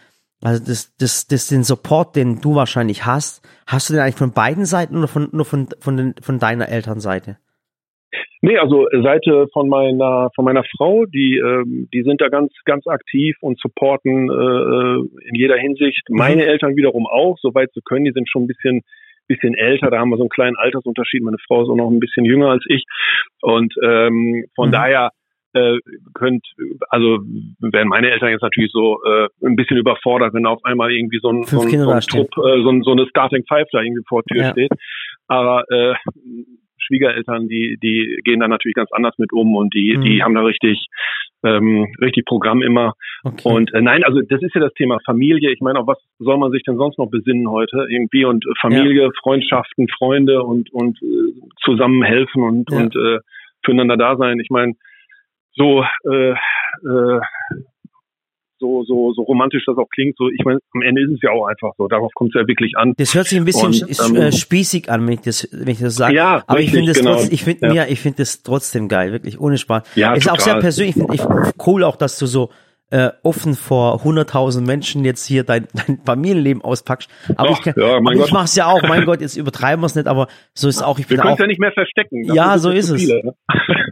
A: Also das, das, das den Support, den du wahrscheinlich hast, hast du den eigentlich von beiden Seiten oder von, nur von, von, den, von deiner Elternseite?
B: Nee, also Seite von meiner von meiner Frau, die ähm, die sind da ganz ganz aktiv und supporten äh, in jeder Hinsicht.
A: Mhm.
B: Meine Eltern wiederum auch, soweit sie können. Die sind schon ein bisschen bisschen älter, da haben wir so einen kleinen Altersunterschied. Meine Frau ist auch noch ein bisschen jünger als ich und ähm, von
A: Mhm.
B: daher äh, könnt also wären meine Eltern jetzt natürlich so äh, ein bisschen überfordert, wenn auf einmal irgendwie so ein, so ein, so ein. Trupp, äh, so, ein, so eine Starting Five da irgendwie vor der Tür
A: Ja.
B: steht. Aber äh, Schwiegereltern, die, die gehen da natürlich ganz anders mit um und die,
A: Mhm.
B: die haben da richtig, ähm, richtig Programm immer.
A: Okay.
B: Und äh, nein, also das ist ja das Thema Familie. Ich meine, auf was soll man sich denn sonst noch besinnen heute irgendwie? Und äh, Familie, Freundschaften, Freunde und und äh, zusammen helfen und
A: Ja.
B: und äh, füreinander da sein. Ich meine, so äh, äh, so so so romantisch das auch klingt, so ich meine, am Ende ist es ja auch einfach so. Darauf kommt es ja wirklich an.
A: das hört sich ein bisschen
B: Und, ähm,
A: äh, spießig an, wenn ich das, wenn ich das sage.
B: Ja,
A: Aber ich
B: richtig,
A: finde es
B: genau.
A: trotzdem, ich finde,
B: Ja.
A: ja, ich finde das trotzdem geil, wirklich, ohne Spaß.
B: Ja,
A: ist auch
B: total.
A: sehr persönlich, ich finde ich cool auch, dass du so äh, offen vor 100.000 Menschen jetzt hier dein, dein Familienleben auspackst. Aber
B: Ach,
A: ich, kann-
B: ja,
A: aber ich
B: Gott.
A: mach's ja auch, mein Gott, jetzt übertreiben wir es nicht, aber so ist auch, ich
B: Wir
A: bin
B: können
A: auch,
B: es ja nicht mehr verstecken. Dafür
A: Ja,
B: sind
A: so
B: wir
A: ist es.
B: viele, ne?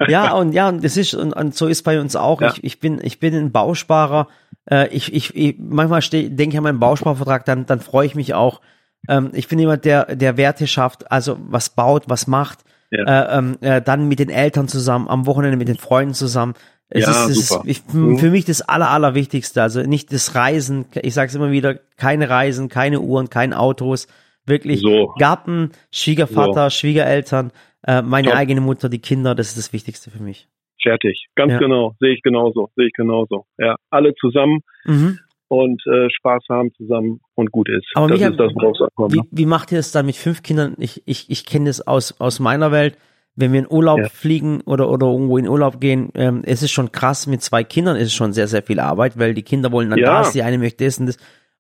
A: ja, und ja, und das ist, und, und so ist bei uns auch.
B: Ja.
A: Ich, ich bin, ich bin ein Bausparer. Äh, ich, ich, ich, manchmal denke ich an meinen Bausparvertrag, dann, dann freue ich mich auch. Ähm, ich bin jemand, der, der Werte schafft, also was baut, was macht,
B: Ja.
A: äh, ähm, äh, dann mit den Eltern zusammen, am Wochenende mit den Freunden zusammen. Es
B: Ja,
A: ist,
B: super.
A: ist ich,
B: Mhm.
A: für mich das aller, allerwichtigste. Also nicht das Reisen. Ich sage es immer wieder: keine Reisen, keine Uhren, keine Autos. Wirklich
B: So.
A: Garten, Schwiegervater, Schwiegereltern, äh, meine
B: Top.
A: eigene Mutter, die Kinder. Das ist das Wichtigste für mich.
B: Fertig. Ganz
A: Ja.
B: genau. Sehe ich genauso. Sehe ich genauso. Ja, alle zusammen
A: Mhm.
B: und äh, Spaß haben zusammen und gut ist.
A: Aber
B: das
A: Michael,
B: ist das, worauf es ankommt.
A: Wie,
B: ne?
A: wie macht ihr das dann mit fünf Kindern? Ich, ich, ich kenne das aus, aus meiner Welt. Wenn wir in Urlaub
B: Ja.
A: fliegen oder, oder irgendwo in Urlaub gehen, ähm, es ist schon krass, mit zwei Kindern ist es schon sehr, sehr viel Arbeit, weil die Kinder wollen dann
B: Ja.
A: das, die eine möchte das und das.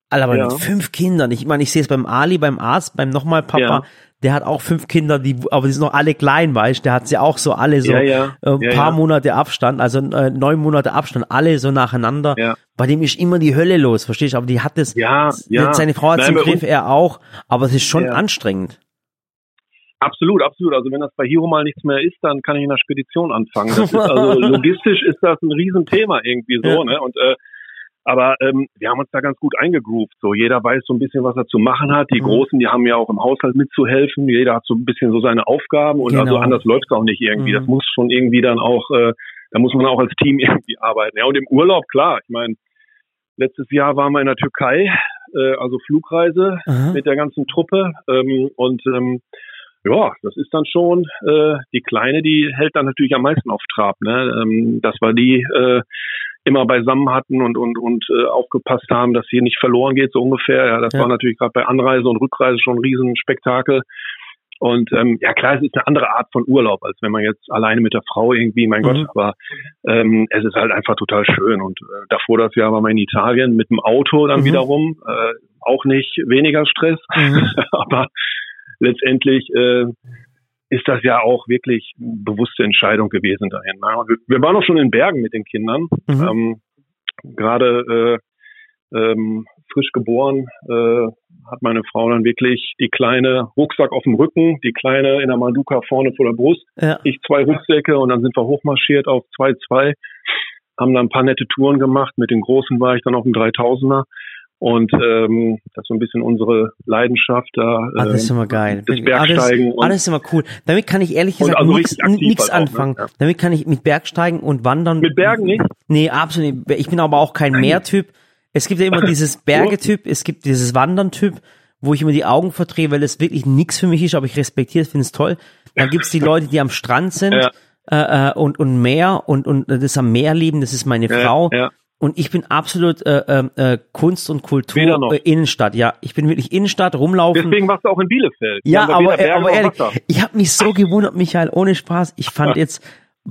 A: Aber
B: Ja.
A: mit fünf Kindern, ich meine, ich sehe es beim Ali, beim Arzt, beim nochmal Papa, der hat auch fünf Kinder, die, aber die sind noch alle klein, weißt du, der hat sie auch so alle so äh, paar. Monate Abstand, also äh, neun Monate Abstand, alle so nacheinander. Bei dem ist immer die Hölle los, verstehst du? Aber die hat es,
B: Ja,
A: seine Frau hat es im Griff, er auch, aber es ist schon anstrengend.
B: Absolut, absolut. Also wenn das bei Hero mal nichts mehr ist, dann kann ich in der Spedition anfangen. Ist also logistisch ist das ein Riesenthema irgendwie so,
A: Ja.
B: ne? Und äh, aber ähm, wir haben uns da ganz gut eingegroovt. So jeder weiß so ein bisschen, was er zu machen hat. Die
A: Mhm.
B: Großen, die haben ja auch im Haushalt mitzuhelfen. Jeder hat so ein bisschen so seine Aufgaben und
A: Genau.
B: also anders läuft es auch nicht irgendwie.
A: Mhm.
B: Das muss schon irgendwie dann auch, äh, da muss man auch als Team irgendwie arbeiten. Ja und im Urlaub klar. Ich meine, letztes Jahr waren wir in der Türkei, äh, also Flugreise
A: Aha.
B: mit der ganzen Truppe ähm, und ähm, ja, das ist dann schon äh, die Kleine, die hält dann natürlich am meisten auf Trab, ne? Ähm, dass wir die äh, immer beisammen hatten und und und äh, aufgepasst haben, dass sie nicht verloren geht, so ungefähr. Ja, das
A: Ja.
B: war natürlich gerade bei Anreise und Rückreise schon ein Riesenspektakel. Und ähm, ja klar, es ist eine andere Art von Urlaub, als wenn man jetzt alleine mit der Frau irgendwie, mein
A: Mhm.
B: Gott, aber ähm, es ist halt einfach total schön. Und äh, davor das Jahr war man in Italien mit dem Auto dann
A: Mhm.
B: wiederum, äh, auch nicht weniger Stress,
A: Mhm.
B: aber letztendlich äh, ist das ja auch wirklich eine bewusste Entscheidung gewesen dahin. Wir, wir waren auch schon in Bergen mit den Kindern.
A: Mhm.
B: Ähm, Gerade äh, ähm, frisch geboren äh, hat meine Frau dann wirklich die kleine Rucksack auf dem Rücken, die kleine in der Manduka vorne vor der Brust,
A: Ja.
B: ich zwei Rucksäcke und dann sind wir hochmarschiert auf 2-2, haben dann ein paar nette Touren gemacht. Mit den Großen war ich dann auf dem 3000er. Und ähm, das ist so ein bisschen unsere Leidenschaft da.
A: Ah, das ist
B: ähm,
A: immer geil.
B: Das
A: Ah, das,
B: Bergsteigen
A: ah, das ist immer cool. Damit kann ich ehrlich gesagt
B: also
A: nichts
B: halt auch, ne?
A: anfangen. Damit kann ich mit Bergsteigen und Wandern.
B: mit Bergen nicht.
A: Nee, absolut nicht. Ich bin aber auch kein Meertyp. Es gibt ja immer dieses Bergetyp, es gibt dieses Wandern-Typ, wo ich immer die Augen verdrehe, weil es wirklich nichts für mich ist, aber ich respektiere es, finde es toll. Dann gibt's die Leute, die am Strand sind
B: Ja.
A: äh, äh, und, und Meer und, und das am Meer lieben, das ist meine
B: Ja,
A: Frau.
B: ja.
A: Und ich bin absolut äh, äh, äh, Kunst und Kultur äh, Innenstadt. Ja, ich bin wirklich Innenstadt, rumlaufen.
B: Deswegen warst du auch in Bielefeld.
A: Ja, aber, äh, aber ehrlich, ich habe mich so gewundert, Michael, ohne Spaß. Ich fand jetzt,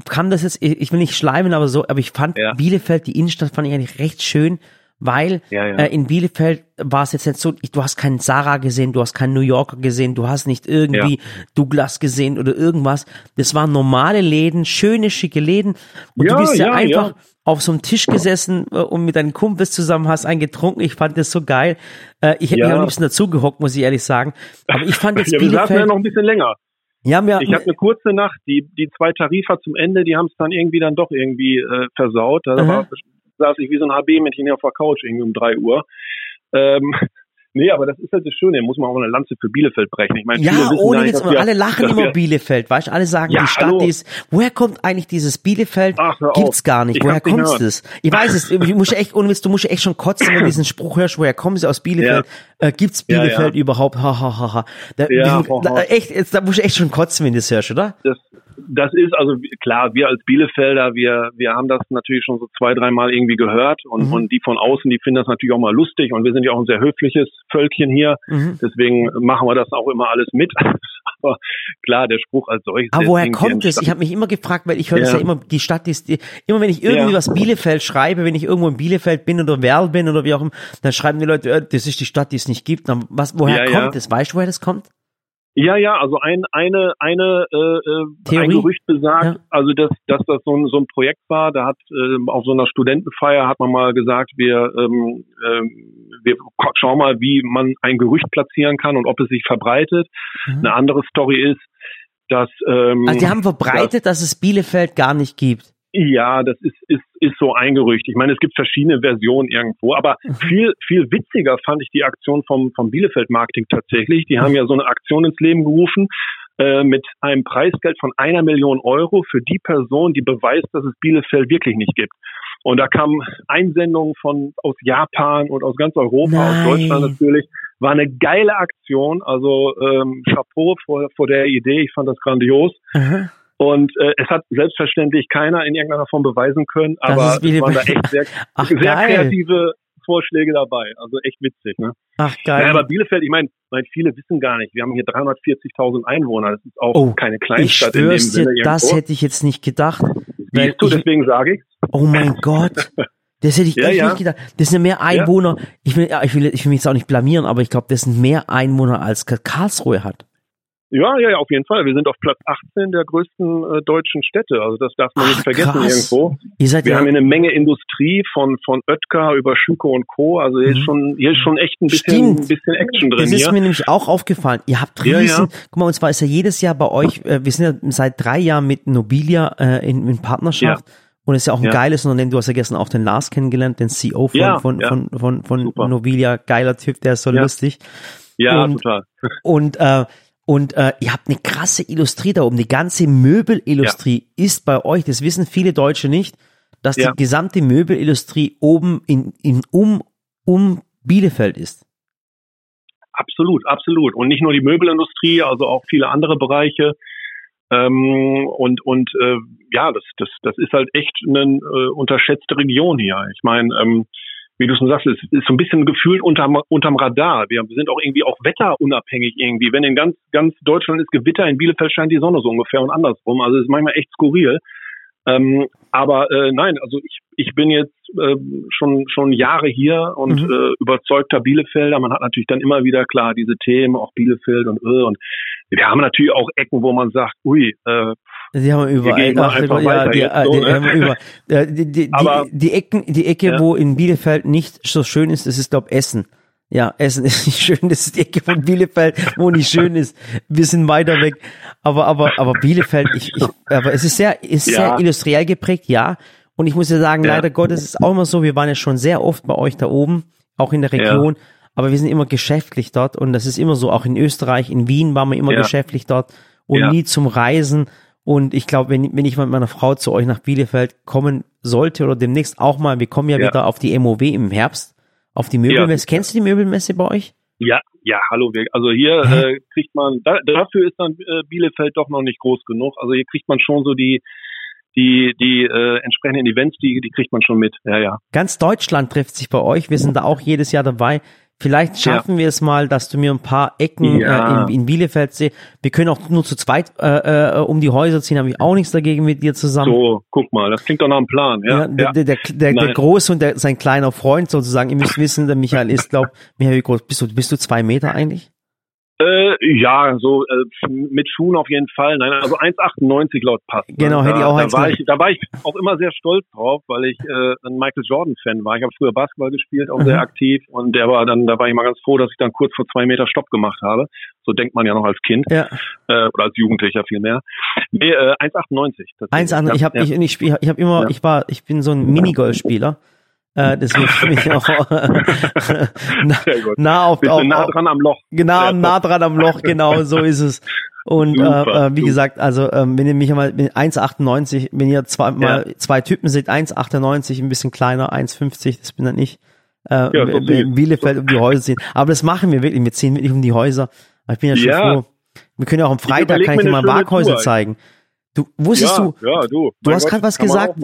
A: kam das jetzt, ich ich will nicht schleimen, aber so, aber ich fand
B: Ja.
A: Bielefeld, die Innenstadt fand ich eigentlich recht schön, weil
B: Ja, ja.
A: Äh, in Bielefeld war es jetzt nicht so, du hast keinen Sarah gesehen, du hast keinen New Yorker gesehen, du hast nicht irgendwie Douglas gesehen oder irgendwas. Das waren normale Läden, schöne, schicke Läden und du
B: Ja,
A: bist ja,
B: ja,
A: einfach
B: ja.
A: auf so einem Tisch gesessen äh, und mit deinen Kumpels zusammen hast einen getrunken. Ich fand das so geil. Äh, ich hätte
B: Ja.
A: mich am liebsten dazu gehockt, muss ich ehrlich sagen. Aber ich fand jetzt
B: Ja, wir saßen ja
A: Bielefeld
B: noch ein bisschen länger. Ja, wir, ich habe eine kurze Nacht. Die, die zwei Tarifer zum Ende, die haben es dann irgendwie dann doch irgendwie äh, versaut. Da war, saß ich wie so ein HB-Männchen auf der Couch irgendwie um drei Uhr. Ähm, Nee, aber das ist halt das Schöne, muss man auch eine Lanze für Bielefeld brechen. Ich meine,
A: ja, ohne jetzt, wir, alle lachen immer Bielefeld, weißt du, alle sagen, ja, die Stadt hallo. ist, woher kommt eigentlich dieses Bielefeld? Ach, Gibt's gar nicht, ich woher kommt es? Ich weiß es, ich muss echt, ohne du musst echt schon kotzen, wenn du diesen Spruch hörst, woher kommen sie aus Bielefeld? Ja. Äh, gibt's Bielefeld ja, überhaupt? Ha, ha, ha, ha. Da, ja, da, echt, jetzt, da musst du echt schon kotzen, wenn du das hörst, oder?
B: Das, das ist also klar, wir als Bielefelder, wir, wir haben das natürlich schon so zwei, dreimal irgendwie gehört und, mhm. und die von außen, die finden das natürlich auch mal lustig und wir sind ja auch ein sehr höfliches Völkchen hier, mhm. deswegen machen wir das auch immer alles mit. Aber klar, der Spruch als solches.
A: Aber woher kommt es? Ich habe mich immer gefragt, weil ich höre ja. das ja immer, die Stadt ist, die, immer wenn ich irgendwie ja. was Bielefeld schreibe, wenn ich irgendwo in Bielefeld bin oder Werl bin oder wie auch immer, dann schreiben die Leute, äh, das ist die Stadt, die es nicht gibt. Dann, was, woher ja, kommt es? Weißt du, woher das kommt?
B: Ja, ja, also ein, eine, eine äh, äh ein Gerücht besagt, ja. also dass, dass das so ein, so ein Projekt war, da hat äh, auf so einer Studentenfeier hat man mal gesagt, wir, ähm, äh, wir schauen mal, wie man ein Gerücht platzieren kann und ob es sich verbreitet. Mhm. Eine andere Story ist, dass ähm,
A: Also die haben verbreitet, dass, dass es Bielefeld gar nicht gibt.
B: Ja, das ist, ist, ist so ein Gerücht. Ich meine, es gibt verschiedene Versionen irgendwo, aber mhm. viel, viel witziger fand ich die Aktion vom, vom Bielefeld Marketing tatsächlich. Die haben ja so eine Aktion ins Leben gerufen äh, mit einem Preisgeld von einer Million Euro für die Person, die beweist, dass es Bielefeld wirklich nicht gibt. Und da kamen Einsendungen von aus Japan und aus ganz Europa, Nein. aus Deutschland natürlich. War eine geile Aktion. Also ähm, Chapeau vor, vor der Idee. Ich fand das grandios. Mhm. Und äh, es hat selbstverständlich keiner in irgendeiner Form beweisen können, aber es waren da echt sehr, Ach, sehr kreative Vorschläge dabei. Also echt witzig, ne?
A: Ach geil.
B: Ja, aber Bielefeld, ich meine, mein, viele wissen gar nicht, wir haben hier 340.000 Einwohner. Das ist auch oh, keine Kleinstadt
A: ich in dem Sinne. Dir, das hätte ich jetzt nicht gedacht.
B: Weil du, ich, deswegen sage ich.
A: Oh mein Gott. Das hätte ich ja, echt ja. nicht gedacht. Das sind mehr Einwohner. Ja. Ich will, ich will, ich will mich jetzt auch nicht blamieren, aber ich glaube, das sind mehr Einwohner als Karlsruhe hat.
B: Ja, ja, ja, auf jeden Fall. Wir sind auf Platz 18 der größten äh, deutschen Städte. Also das darf man Ach, nicht vergessen krass. irgendwo. Wir ja haben hier eine Menge Industrie von von Oetker über Schüko und Co. Also hier mhm. ist schon hier ist schon echt ein bisschen ein bisschen Action drin.
A: Das ist hier. mir nämlich auch aufgefallen. Ihr habt riesen. Ja, ja. Guck mal, und zwar ist ja jedes Jahr bei euch. Äh, wir sind ja seit drei Jahren mit Nobilia äh, in, in Partnerschaft. Und es ist ja auch ein geiles Unternehmen. Du hast ja gestern auch den Lars kennengelernt, den CEO von, von, von, von, von Nobilia. Geiler Typ, der ist so lustig.
B: Ja, und, total.
A: Und äh, und äh, ihr habt eine krasse Industrie da oben. Die ganze Möbelindustrie ja. ist bei euch, das wissen viele Deutsche nicht, dass ja. die gesamte Möbelindustrie oben in, in um, um Bielefeld ist.
B: Absolut, absolut. Und nicht nur die Möbelindustrie, also auch viele andere Bereiche. Ähm, und und äh, ja, das, das, das ist halt echt eine äh, unterschätzte Region hier. Ich meine, ähm, wie du schon sagst, es ist so ein bisschen gefühlt unterm, unterm Radar. Wir sind auch irgendwie auch wetterunabhängig irgendwie. Wenn in ganz, ganz Deutschland ist Gewitter, in Bielefeld scheint die Sonne so ungefähr und andersrum. Also es ist manchmal echt skurril. Ähm, aber äh, nein, also ich, ich bin jetzt äh, schon schon Jahre hier und mhm. äh, überzeugter Bielefelder. Man hat natürlich dann immer wieder klar diese Themen, auch Bielefeld und äh, und wir haben natürlich auch Ecken, wo man sagt, ui, äh,
A: Sie haben überall, ach, ja, die, so, die, ne? über, die, die, Aber, die, die Ecken, die Ecke, ja. wo in Bielefeld nicht so schön ist, das ist glaube Essen. Ja, Essen ist nicht schön, das ist die Ecke von Bielefeld, wo nicht schön ist. Wir sind weiter weg. Aber, aber, aber Bielefeld, ich, ich, aber es ist sehr, ist ja. sehr industriell geprägt, ja. Und ich muss ja sagen, ja. leider Gottes ist auch immer so, wir waren ja schon sehr oft bei euch da oben, auch in der Region. Ja. Aber wir sind immer geschäftlich dort und das ist immer so, auch in Österreich, in Wien waren wir immer geschäftlich dort und nie zum Reisen. Und ich glaube, wenn, wenn ich mit meiner Frau zu euch nach Bielefeld kommen sollte oder demnächst auch mal, wir kommen ja, wieder auf die MOW im Herbst, auf die Möbelmesse. Ja. Kennst du die Möbelmesse bei euch?
B: Ja, ja, hallo. Also hier äh, kriegt man, da, dafür ist dann äh, Bielefeld doch noch nicht groß genug. Also hier kriegt man schon so die die die äh, entsprechenden Events, die die kriegt man schon mit. Ja, ja.
A: Ganz Deutschland trifft sich bei euch. Wir sind da auch jedes Jahr dabei. Vielleicht schaffen ja. wir es mal, dass du mir ein paar Ecken ja. äh, in, in, Bielefeld siehst. Wir können auch nur zu zweit äh, äh, um die Häuser ziehen, habe ich auch nichts dagegen mit dir zusammen.
B: So, guck mal, das klingt doch nach einem Plan. Ja, ja
A: der, der, der, der, der Große und der, sein kleiner Freund sozusagen. Ihr müsst wissen, der Michael ist, glaub, Michael, wie groß bist du? Bist du zwei Meter eigentlich?
B: Äh, ja, so äh, mit Schuhen auf jeden Fall. Nein, also 1,98 laut Pass. Ne?
A: Genau, hätte ich auch
B: da, da war ich, da war ich auch immer sehr stolz drauf, weil ich äh, ein Michael Jordan Fan war. Ich habe früher Basketball gespielt, auch
A: Mhm.
B: sehr aktiv und der war dann, da war ich mal ganz froh, dass ich dann kurz vor zwei Meter Stopp gemacht habe. So denkt man ja noch als Kind
A: Ja,
B: äh, oder als Jugendlicher vielmehr. Nee, äh, 1,98. tatsächlich.
A: eins an,
B: Ja,
A: ich habe
B: ja.
A: ich, ich, spiel, ich habe immer,
B: Ja.
A: ich war, ich bin so ein Minigolfspieler. Äh, deswegen für mich auch na,
B: Sehr gut.
A: nah auf, auf,
B: nah dran am Loch.
A: genau nah dran am Loch, genau so ist es. Und
B: Super,
A: äh, äh, wie
B: super.
A: gesagt, also ähm, wenn ihr mich einmal mit 1,98, wenn ihr zwei, mal zwei Typen seht, 1,98, ein bisschen kleiner, 1,50, das bin dann ich, äh,
B: Ja, so
A: in- Bielefeld um die Häuser ziehen. Aber das machen wir wirklich, wir ziehen wirklich um die Häuser. Ich bin ja schon
B: Ja.
A: froh. Wir können ja auch am Freitag,
B: überleg
A: kann ich dir mal
B: Tour.
A: zeigen. Du, wusstest
B: ja,
A: du,
B: Ja, du.
A: Du hast grad was gesagt.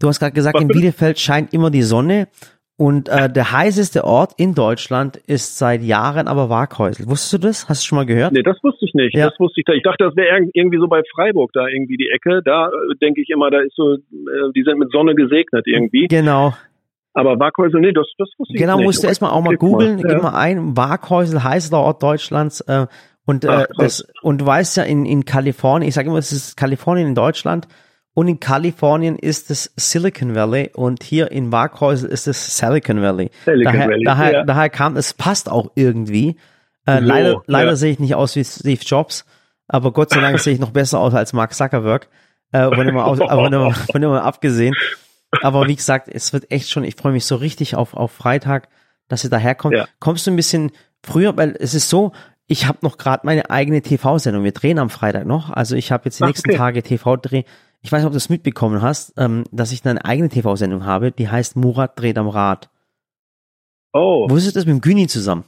A: Du hast gerade gesagt,
B: Was
A: in? Bielefeld scheint immer die Sonne und äh, der heißeste Ort in Deutschland ist seit Jahren aber Waghäusel. Wusstest du das? Hast du schon mal gehört?
B: Nee, das wusste ich nicht.
A: Ja.
B: Das wusste ich da. Ich dachte, das wäre irg- irgendwie so bei Freiburg da irgendwie die Ecke. Da äh, denke ich immer, da ist so, äh, die sind mit Sonne gesegnet irgendwie.
A: Genau.
B: Aber Waghäusel, nee, das, das wusste ich
A: Genau,
B: nicht.
A: musst du erstmal auch mal googeln,
B: Ja.
A: gib mal ein, Waghäusel, heißester Ort Deutschlands. Äh, und, äh,
B: Ach,
A: das, und du weißt ja, in, in Kalifornien, ich sage immer, es ist Kalifornien in Deutschland und in Kalifornien ist es Silicon Valley und hier in Waghäusel ist es Silicon Valley.
B: Silicon
A: daher,
B: Valley,
A: daher,
B: ja.
A: daher kam, es passt auch irgendwie. Äh,
B: So,
A: leider leider
B: ja.
A: sehe ich nicht aus wie Steve Jobs, aber Gott sei Dank sehe ich noch besser aus als Mark Zuckerberg. Äh, von, mal aus, von, mal- von mal abgesehen. Aber wie gesagt, es wird echt schon, ich freue mich so richtig auf, auf Freitag, dass ihr daherkommt.
B: Ja.
A: Kommst du ein bisschen früher, weil es ist so, ich habe noch gerade meine eigene TV-Sendung. Wir drehen am Freitag noch. Also ich habe jetzt die
B: Ach,
A: nächsten
B: okay.
A: Tage TV-Dreh. Ich weiß nicht, ob du es mitbekommen hast, ähm, dass ich eine eigene TV-Sendung habe, die heißt Murat dreht am Rad.
B: Oh,
A: Wo ist es das mit dem Güni zusammen?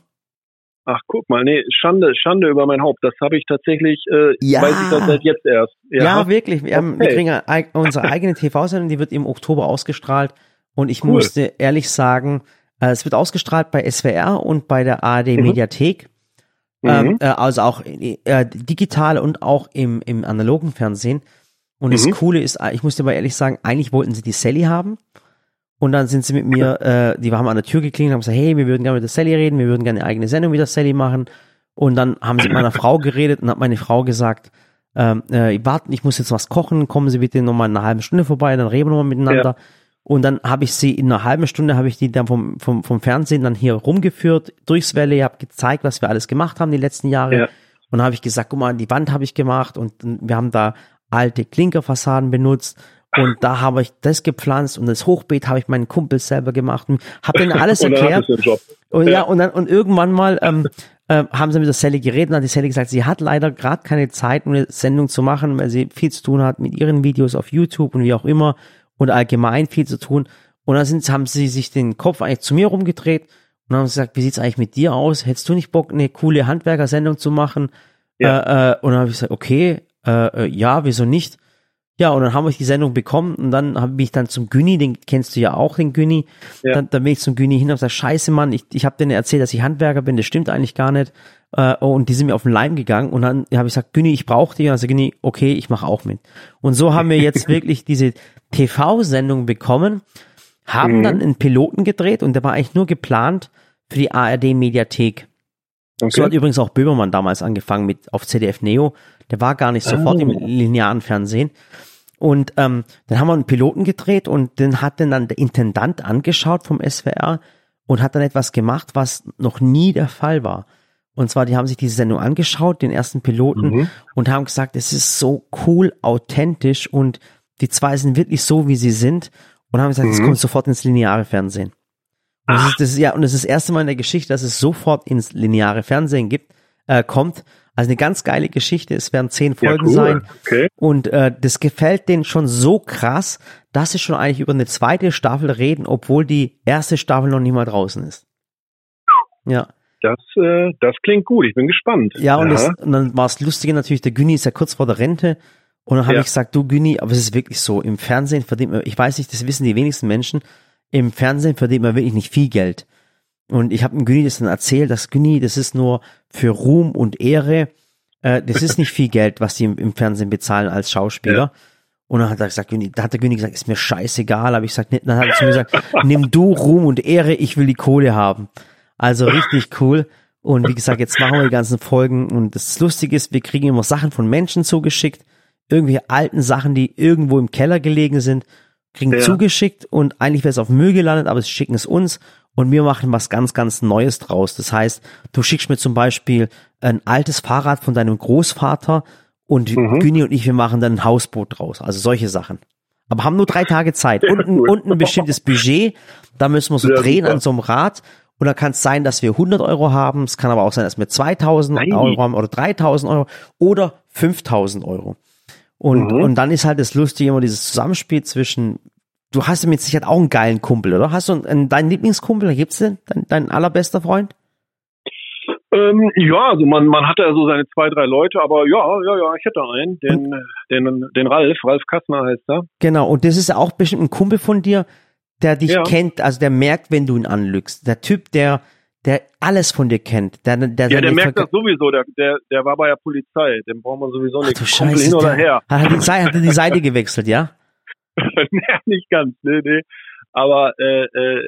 B: ach guck mal, nee, Schande, Schande über mein Haupt. Das habe ich tatsächlich, äh,
A: Ja.
B: weiß ich das seit jetzt erst.
A: Ja, wirklich. Wir, haben, wir kriegen eine, unsere eigene TV-Sendung, die wird im Oktober ausgestrahlt. Und ich
B: Cool.
A: musste ehrlich sagen, äh, es wird ausgestrahlt bei SWR und bei der ARD
B: Mhm.
A: Mediathek.
B: Mhm.
A: Ähm, äh, also auch äh, digital und auch im, im analogen Fernsehen. Und das
B: Mhm.
A: Coole ist, äh, ich muss dir aber ehrlich sagen, eigentlich wollten sie die Sally haben. Und dann sind sie mit mir, äh, die haben an der Tür geklingelt und haben gesagt, hey, wir würden gerne mit der Sally reden, wir würden gerne eine eigene Sendung mit der Sally machen. Und dann haben sie mit meiner Frau geredet und hat meine Frau gesagt, ähm, äh, warten, ich muss jetzt was kochen, kommen Sie bitte nochmal in einer halben Stunde vorbei, dann reden wir nochmal miteinander. Und dann habe ich sie in einer halben Stunde habe ich die dann vom, vom, vom Fernsehen dann hier rumgeführt, durchs Valley, habe gezeigt, was wir alles gemacht haben die letzten Jahre.
B: Ja.
A: Und dann habe ich gesagt, guck mal, die Wand habe ich gemacht und wir haben da alte Klinkerfassaden benutzt und da habe ich das gepflanzt und das Hochbeet habe ich meinen Kumpel selber gemacht und habe denen alles erklärt. Und ja,
B: Ja.
A: und dann und irgendwann mal ähm, äh, haben sie mit der Sally geredet und hat die Sally gesagt, sie hat leider gerade keine Zeit, um eine Sendung zu machen, weil sie viel zu tun hat mit ihren Videos auf YouTube und wie auch immer und allgemein viel zu tun. Und dann sind, haben sie sich den Kopf eigentlich zu mir rumgedreht und haben gesagt, wie sieht's eigentlich mit dir aus? Hättest du nicht Bock, eine coole Handwerkersendung zu machen?
B: Ja.
A: Äh, äh, und dann habe ich gesagt, okay, äh, äh, ja, wieso nicht? Ja, und dann haben wir die Sendung bekommen und dann hab- bin ich dann zum Günni, den kennst du ja auch, den Günni.
B: Ja.
A: Dann, dann bin ich zum Günni hin und gesagt, scheiße Mann, ich, ich habe denen erzählt, dass ich Handwerker bin, das stimmt eigentlich gar nicht. Äh, und die sind mir auf den Leim gegangen und dann habe ich gesagt, Günni, ich brauche dich. Und dann sagt Günni, okay, ich mache auch mit. Und so haben wir jetzt wirklich diese TV-Sendung bekommen, haben
B: Mhm.
A: dann einen Piloten gedreht und der war eigentlich nur geplant für die ARD-Mediathek. So hat
B: Okay.
A: übrigens auch Böhmermann damals angefangen mit auf CDF Neo. Der war gar nicht sofort im
B: Ah.
A: linearen Fernsehen. Und ähm, dann haben wir einen Piloten gedreht und den hat dann, dann der Intendant angeschaut vom SWR und hat dann etwas gemacht, was noch nie der Fall war. Und zwar, die haben sich diese Sendung angeschaut, den ersten Piloten,
B: Mhm.
A: und haben gesagt, es ist so cool, authentisch und die zwei sind wirklich so, wie sie sind. Und haben gesagt, es
B: Mhm.
A: kommt sofort ins lineare Fernsehen. Und das ist, das ist, ja, und ist das erste Mal in der Geschichte, dass es sofort ins lineare Fernsehen gibt, äh, kommt. Also eine ganz geile Geschichte. Es werden zehn
B: Ja,
A: Folgen
B: cool.
A: sein.
B: Okay.
A: Und äh, das gefällt denen schon so krass, dass sie schon eigentlich über eine zweite Staffel reden, obwohl die erste Staffel noch nicht mal draußen ist. Ja,
B: Das, äh, das klingt gut. Ich bin gespannt.
A: ja und, das, und dann war es lustige natürlich, der Günni ist ja kurz vor der Rente. Und dann habe
B: Ja.
A: ich gesagt, du Günni, aber es ist wirklich so, im Fernsehen verdient man, ich weiß nicht, das wissen die wenigsten Menschen, im Fernsehen verdient man wirklich nicht viel Geld. Und ich habe dem Günni das dann erzählt, dass Günni, das ist nur für Ruhm und Ehre, äh, das ist nicht viel Geld, was die im, im Fernsehen bezahlen als Schauspieler. Und dann hat er gesagt, Günni, da hat der Günni gesagt, ist mir scheißegal, aber ich gesagt, dann hat er zu mir gesagt, nimm du Ruhm und Ehre, ich will die Kohle haben. Also richtig cool. Und wie gesagt, jetzt machen wir die ganzen Folgen und das Lustige ist, wir kriegen immer Sachen von Menschen zugeschickt, irgendwelche alten Sachen, die irgendwo im Keller gelegen sind, kriegen
B: Ja.
A: zugeschickt und eigentlich wäre es auf Müll gelandet, aber sie schicken es uns und wir machen was ganz, ganz Neues draus. Das heißt, du schickst mir zum Beispiel ein altes Fahrrad von deinem Großvater und
B: Mhm.
A: Güni und ich, wir machen dann ein Hausboot draus. Also solche Sachen. Aber haben nur drei Tage Zeit und, ein, und ein bestimmtes Budget. Da müssen wir so
B: Ja,
A: drehen
B: super.
A: an so einem Rad. Und da kann es sein, dass wir 100 Euro haben. Es kann aber auch sein, dass wir 2000
B: Nein.
A: Euro haben oder 3000 Euro oder 5000 Euro. Und,
B: Mhm.
A: und dann ist halt das Lustige immer dieses Zusammenspiel zwischen, du hast ja mit Sicherheit auch einen geilen Kumpel, oder? Hast du einen, einen, deinen Lieblingskumpel? Gibt's den? Dein, dein allerbester Freund?
B: Ähm, ja, also man, man hat ja so seine zwei, drei Leute, aber ja, ja, ja, ich hätte einen, den, den, den Ralf, Ralf Kassner heißt er.
A: Genau. Und das ist ja auch bestimmt ein Kumpel von dir, der dich
B: Ja.
A: kennt, also der merkt, wenn du ihn anlügst. Der Typ, der, der alles von dir kennt. Der, der,
B: Ja, der merkt das sowieso, der, der, der war bei der Polizei, den brauchen wir sowieso
A: Ach
B: nicht.
A: du
B: Kumpel
A: Scheiße.
B: hin oder
A: der,
B: her.
A: Hat er die, Seite- hat er die Seite gewechselt, ja?
B: Nee, nicht ganz, nee, nee. Aber äh, äh,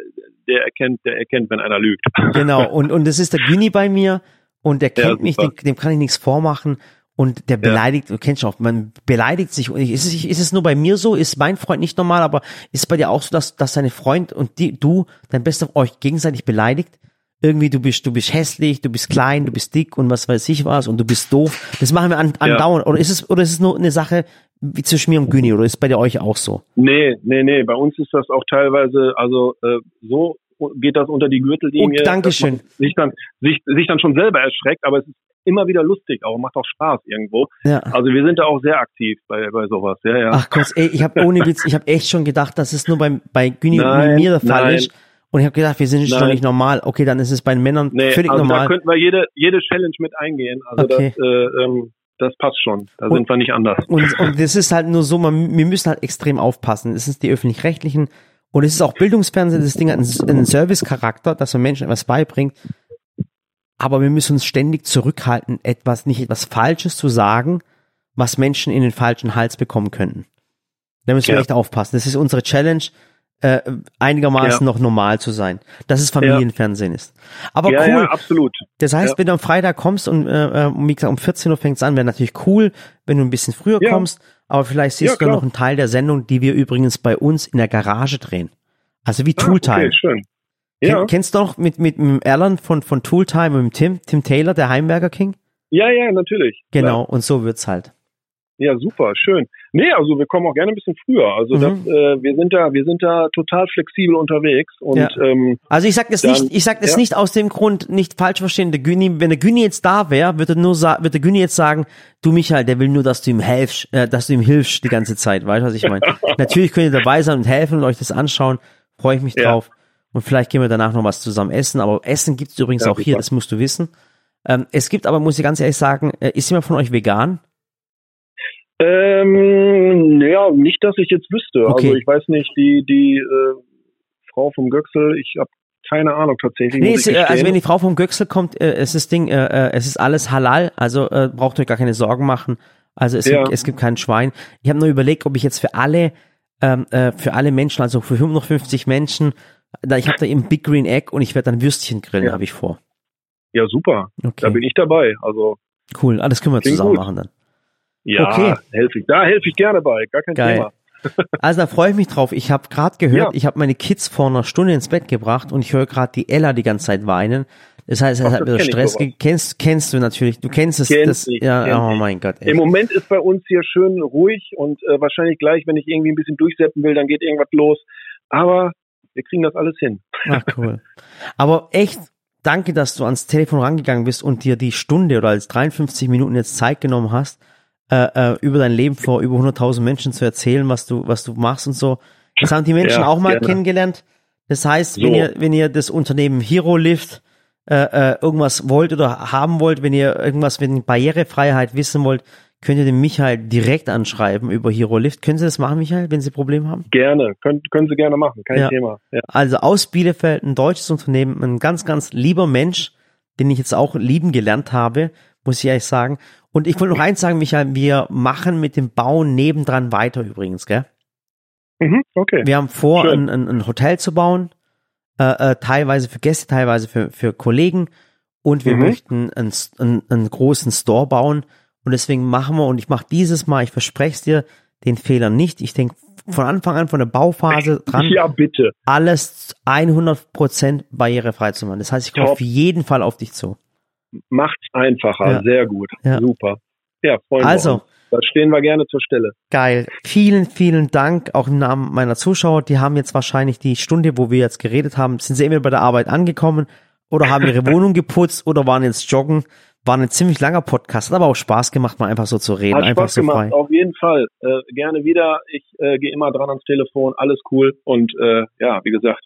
B: der erkennt, der erkennt, wenn einer lügt.
A: Genau, und, und das ist der Güni bei mir und der
B: Ja,
A: kennt mich, dem, dem kann ich nichts vormachen und der beleidigt, du kennst schon auch, man beleidigt sich. Und ich- Ist es, ist es nur bei mir so? Ist mein Freund nicht normal, aber ist es bei dir auch so, dass, dass deine Freund und die, du, dein bester euch gegenseitig beleidigt? Irgendwie, du bist, du bist hässlich, du bist klein, du bist dick und was weiß ich was und du bist doof. Das machen wir an, andauernd. Oder ist es, oder ist es nur eine Sache wie zwischen mir und Güni oder ist bei dir euch auch so?
B: Nee, nee, nee. Bei uns ist das auch teilweise, also äh, so geht das unter die Gürtellinie.
A: Oh, Dankeschön.
B: Sich dann, sich, sich dann schon selber erschreckt, aber es ist immer wieder lustig, auch macht auch Spaß irgendwo.
A: Ja.
B: Also wir sind da auch sehr aktiv bei, bei sowas. Ja, ja.
A: Ach Gott, ey, ich habe ohne Witz, ich habe echt schon gedacht, dass es nur bei, bei Güni und
B: Nein,
A: mir der Fall
B: nein.
A: ist. Und ich habe gedacht, wir sind schon nicht normal. Okay, dann ist es bei den Männern
B: nee,
A: völlig
B: also da
A: normal.
B: könnten wir jede, jede Challenge mit eingehen. Also
A: Okay.
B: das, äh, ähm, das passt schon. Da
A: Und-
B: sind wir nicht anders.
A: Und, und das ist halt nur so, man, wir müssen halt extrem aufpassen. Es ist die öffentlich-rechtlichen und es ist auch Bildungsfernsehen, das Ding hat einen, einen Service-Charakter, dass man Menschen etwas beibringt. Aber wir müssen uns ständig zurückhalten, etwas, nicht etwas Falsches zu sagen, was Menschen in den falschen Hals bekommen könnten. Da müssen wir
B: Ja.
A: echt aufpassen. Das ist unsere Challenge, äh, einigermaßen
B: Ja.
A: noch normal zu sein. Dass es Familienfernsehen ist. Aber
B: ja,
A: cool.
B: ja, absolut.
A: Das heißt,
B: Ja.
A: wenn du am Freitag kommst und äh, äh, wie gesagt, um 14 Uhr fängt's an, wäre natürlich cool, wenn du ein bisschen früher
B: Ja.
A: kommst, aber vielleicht siehst
B: Ja,
A: du noch einen Teil der Sendung, die wir übrigens bei uns in der Garage drehen. Also wie
B: Ah,
A: Tooltime.
B: okay, schön.
A: Ken,
B: Ja,
A: Kennst du noch mit, mit, mit Erland von, von Tooltime, mit dem Tim, Tim Taylor, der Heimberger King?
B: ja, ja, natürlich.
A: Genau, und so wird's halt.
B: Ja, super, schön. Nee, also wir kommen auch gerne ein bisschen früher. Also
A: Mhm.
B: das, äh, wir sind da, wir sind da total flexibel unterwegs und
A: Ja.
B: ähm,
A: Also ich sag das
B: Dann-
A: nicht, ich sag das
B: ja.
A: nicht aus dem Grund, nicht falsch verstehen, der Güni, wenn der Güni jetzt da wäre, würde nur würde der Güni jetzt sagen, du Michael, der will nur, dass du ihm helfst, äh, dass du ihm hilfst die ganze Zeit, weißt du, was ich meine? Natürlich könnt ihr dabei sein und helfen und euch das anschauen, freue ich mich
B: Ja.
A: drauf. Und vielleicht gehen wir danach noch was zusammen essen, aber Essen gibt's übrigens
B: Ja,
A: auch hier,
B: super.
A: das musst du wissen. Ähm, es gibt aber, muss ich ganz ehrlich sagen, äh, ist jemand von euch vegan?
B: Ähm, ja, nicht, dass ich jetzt wüsste.
A: Okay.
B: Also ich weiß nicht, die die äh, Frau vom Göxel, ich habe keine Ahnung tatsächlich.
A: Nee, es, äh, also wenn die Frau vom Göxel kommt, äh, es ist Ding, äh, äh, es ist alles halal, also äh, braucht euch gar keine Sorgen machen. Also es,
B: Ja.
A: gibt, es gibt kein Schwein. Ich habe nur überlegt, ob ich jetzt für alle, ähm, äh, für alle Menschen, also für 150 Menschen, da, ich habe da eben Big Green Egg und ich werde dann Würstchen grillen,
B: Ja.
A: habe ich vor.
B: ja, super. Da
A: Okay,
B: bin ich dabei. Also
A: cool. Alles können wir
B: Klingt
A: zusammen
B: gut.
A: machen dann.
B: Ja,
A: Okay.
B: helfe ich. Da helfe ich gerne bei. Gar kein
A: Geil.
B: Thema.
A: Also da freue ich mich drauf. Ich habe gerade gehört,
B: Ja.
A: ich habe meine Kids vor einer Stunde ins Bett gebracht und ich höre gerade die Ella die ganze Zeit weinen. Das heißt, es
B: Ach,
A: hat wieder Stress. Kennst, kennst du natürlich. Du kennst es.
B: Kenn
A: das,
B: ich,
A: ja, oh mein Gott. Ey.
B: Im Moment ist bei uns hier schön ruhig und äh, wahrscheinlich gleich, wenn ich irgendwie ein bisschen durchsetzen will, dann geht irgendwas los. Aber wir kriegen das alles hin.
A: Ach cool. Aber echt, danke, dass du ans Telefon rangegangen bist und dir die Stunde oder als 53 Minuten jetzt Zeit genommen hast, äh, äh, über dein Leben vor über 100.000 Menschen zu erzählen, was du, was du machst und so. Das haben die Menschen
B: Ja,
A: auch mal
B: gerne.
A: kennengelernt. Das heißt, wenn
B: So.
A: ihr, wenn ihr das Unternehmen Hero Lift äh, äh, irgendwas wollt oder haben wollt, wenn ihr irgendwas mit Barrierefreiheit wissen wollt, könnt ihr den Michael direkt anschreiben über Hero Lift. Können Sie das machen, Michael, wenn Sie Probleme haben?
B: Gerne. Können, können Sie gerne machen. Kein
A: Ja.
B: Thema. Ja.
A: Also aus Bielefeld, ein deutsches Unternehmen, ein ganz, ganz lieber Mensch, den ich jetzt auch lieben gelernt habe, muss ich ehrlich sagen. Und ich wollte noch eins sagen, Michael, wir machen mit dem Bauen nebendran weiter übrigens, gell?
B: Mhm, okay.
A: Wir haben vor, ein, ein, ein Hotel zu bauen, äh, äh, teilweise für Gäste, teilweise für, für Kollegen. und wir
B: Mhm.
A: möchten einen, einen, einen großen Store bauen und deswegen machen wir und ich mache dieses Mal, ich verspreche es dir, den Fehler nicht. Ich denke von Anfang an von der Bauphase dran,
B: Ja, bitte.
A: alles 100% barrierefrei zu machen. Das heißt, ich komme auf jeden Fall auf dich zu.
B: Macht's einfacher.
A: Ja.
B: Sehr gut.
A: Ja.
B: Super. Ja, freuen
A: Also.
B: wir uns. Da stehen wir gerne zur Stelle.
A: Geil. Vielen, vielen Dank auch im Namen meiner Zuschauer. Die haben jetzt wahrscheinlich die Stunde, wo wir jetzt geredet haben, sind sie entweder bei der Arbeit angekommen oder haben ihre Wohnung geputzt oder waren jetzt joggen. War ein ziemlich langer Podcast, hat aber auch Spaß gemacht, mal einfach so zu reden,
B: Hat
A: einfach
B: Spaß
A: so
B: gemacht,
A: frei.
B: auf jeden Fall. Äh, gerne wieder. Ich äh, gehe immer dran ans Telefon, alles cool. Und äh, ja, wie gesagt,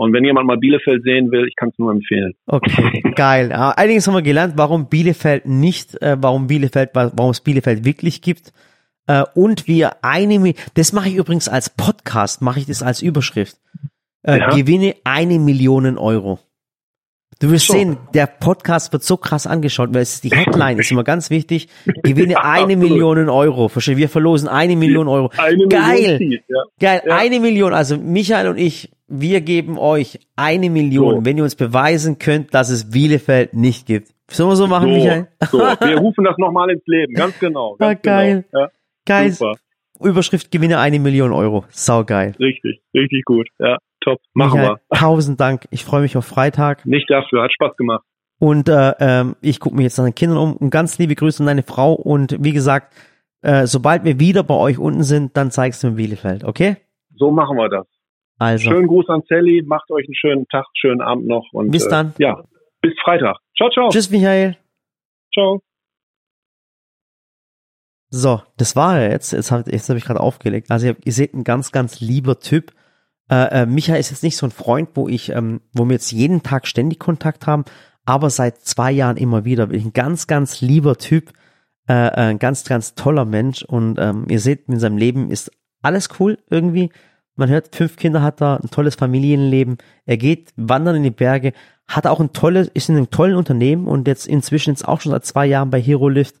B: und wenn jemand mal Bielefeld sehen will, ich kann es nur empfehlen.
A: Okay, geil. Ja, einiges haben wir gelernt, warum Bielefeld nicht, äh, warum Bielefeld, warum es Bielefeld wirklich gibt. Äh, und wir eine, Mi- das mache ich übrigens als Podcast, mache ich das als Überschrift. Äh,
B: Ja.
A: Gewinne eine Million Euro. Du wirst
B: So.
A: sehen, der Podcast wird so krass angeschaut, weil es ist die Headline, ist immer ganz wichtig. Gewinne
B: Ja,
A: eine
B: absolut.
A: Million Euro. Verstehe, wir verlosen eine Million Euro.
B: Eine
A: Geil.
B: Million ja.
A: Geil,
B: Ja.
A: eine Million. Also Michael und ich, wir geben euch eine Million,
B: So.
A: wenn ihr uns beweisen könnt, dass es Bielefeld nicht gibt. Sollen wir so machen, Michael?
B: So, so, wir rufen das nochmal ins Leben, ganz genau.
A: Ah,
B: Ganz
A: geil.
B: Genau. Ja,
A: Geil.
B: super,
A: Überschrift gewinne eine Million Euro. Sau geil.
B: richtig, richtig gut. Ja, top. Machen
A: Michael,
B: wir.
A: tausend Dank. Ich freue mich auf Freitag.
B: Nicht dafür, hat Spaß gemacht.
A: Und äh, ähm, ich gucke mich jetzt nach den Kindern um. Und ganz liebe Grüße an deine Frau. Und wie gesagt, äh, sobald wir wieder bei euch unten sind, dann zeigst du mir Bielefeld, okay?
B: So machen wir das.
A: Also,
B: Schönen Gruß an Sally, macht euch einen schönen Tag, schönen Abend noch und
A: Bis dann.
B: Äh, ja, bis Freitag. Ciao, ciao.
A: tschüss, Michael.
B: Ciao.
A: So, das war er jetzt. Jetzt habe jetzt hab ich gerade aufgelegt. Also ihr, ihr seht, ein ganz, ganz lieber Typ. Äh, äh, Micha ist jetzt nicht so ein Freund, wo ich, ähm, wo wir jetzt jeden Tag ständig Kontakt haben, aber seit zwei Jahren immer wieder. Ein ganz, ganz lieber Typ, äh, äh, ein ganz, ganz toller Mensch. Und ähm, ihr seht, in seinem Leben ist alles cool irgendwie. Man hört, fünf Kinder hat er, ein tolles Familienleben. Er geht wandern in die Berge, hat auch ein tolles, ist in einem tollen Unternehmen und jetzt inzwischen jetzt auch schon seit zwei Jahren bei Hero Lift.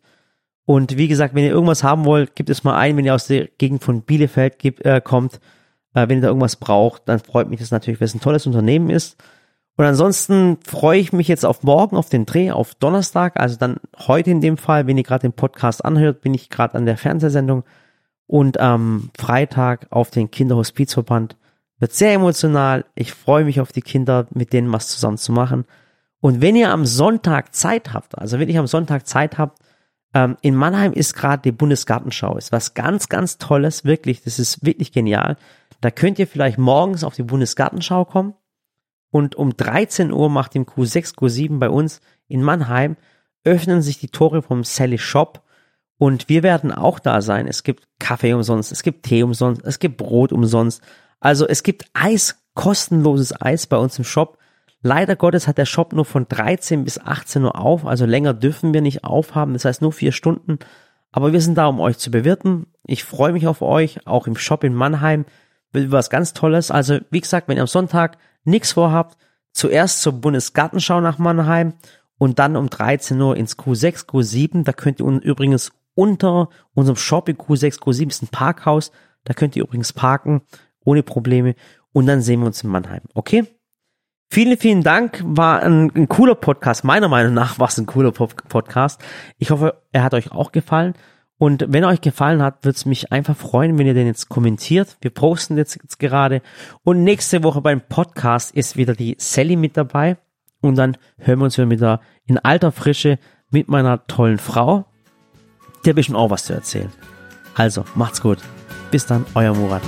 A: Und wie gesagt, wenn ihr irgendwas haben wollt, gibt es mal ein, wenn ihr aus der Gegend von Bielefeld gibt, äh, kommt. Äh, wenn ihr da irgendwas braucht, dann freut mich das natürlich, weil es ein tolles Unternehmen ist. Und ansonsten freue ich mich jetzt auf morgen, auf den Dreh, auf Donnerstag, also dann heute in dem Fall, wenn ihr gerade den Podcast anhört, bin ich gerade an der Fernsehsendung und am Freitag auf den Kinderhospizverband. Wird sehr emotional. Ich freue mich auf die Kinder, mit denen was zusammen zu machen. Und wenn ihr am Sonntag Zeit habt, also wenn ihr am Sonntag Zeit habt, ähm, in Mannheim ist gerade die Bundesgartenschau. Ist was ganz, ganz Tolles, wirklich. Das ist wirklich genial. Da könnt ihr vielleicht morgens auf die Bundesgartenschau kommen und um 13 Uhr macht im Q6, Q7 bei uns in Mannheim öffnen sich die Tore vom Sally Shop und wir werden auch da sein. Es gibt Kaffee umsonst, es gibt Tee umsonst, es gibt Brot umsonst. Also es gibt Eis, kostenloses Eis bei uns im Shop. Leider Gottes hat der Shop nur von 13 bis 18 Uhr auf, also länger dürfen wir nicht aufhaben, das heißt nur vier Stunden. Aber wir sind da, um euch zu bewirten. Ich freue mich auf euch, auch im Shop in Mannheim. Wird was ganz Tolles. Also, wie gesagt, wenn ihr am Sonntag nichts vorhabt, zuerst zur Bundesgartenschau nach Mannheim und dann um 13 Uhr ins Q6, Q7. Da könnt ihr übrigens unter unserem Shop in Q6, Q7 ist ein Parkhaus. Da könnt ihr übrigens parken, ohne Probleme. Und dann sehen wir uns in Mannheim. Okay? Vielen, vielen Dank. War ein, ein cooler Podcast. Meiner Meinung nach war es ein cooler Podcast. Ich hoffe, er hat euch auch gefallen. Und wenn er euch gefallen hat, würde es mich einfach freuen, wenn ihr den jetzt kommentiert. Wir posten jetzt, jetzt gerade. Und nächste Woche beim Podcast ist wieder die Sally mit dabei. Und dann hören wir uns wieder in alter Frische mit meiner tollen Frau. Der bestimmt auch was zu erzählen. Also, macht's gut. Bis dann, euer Murat.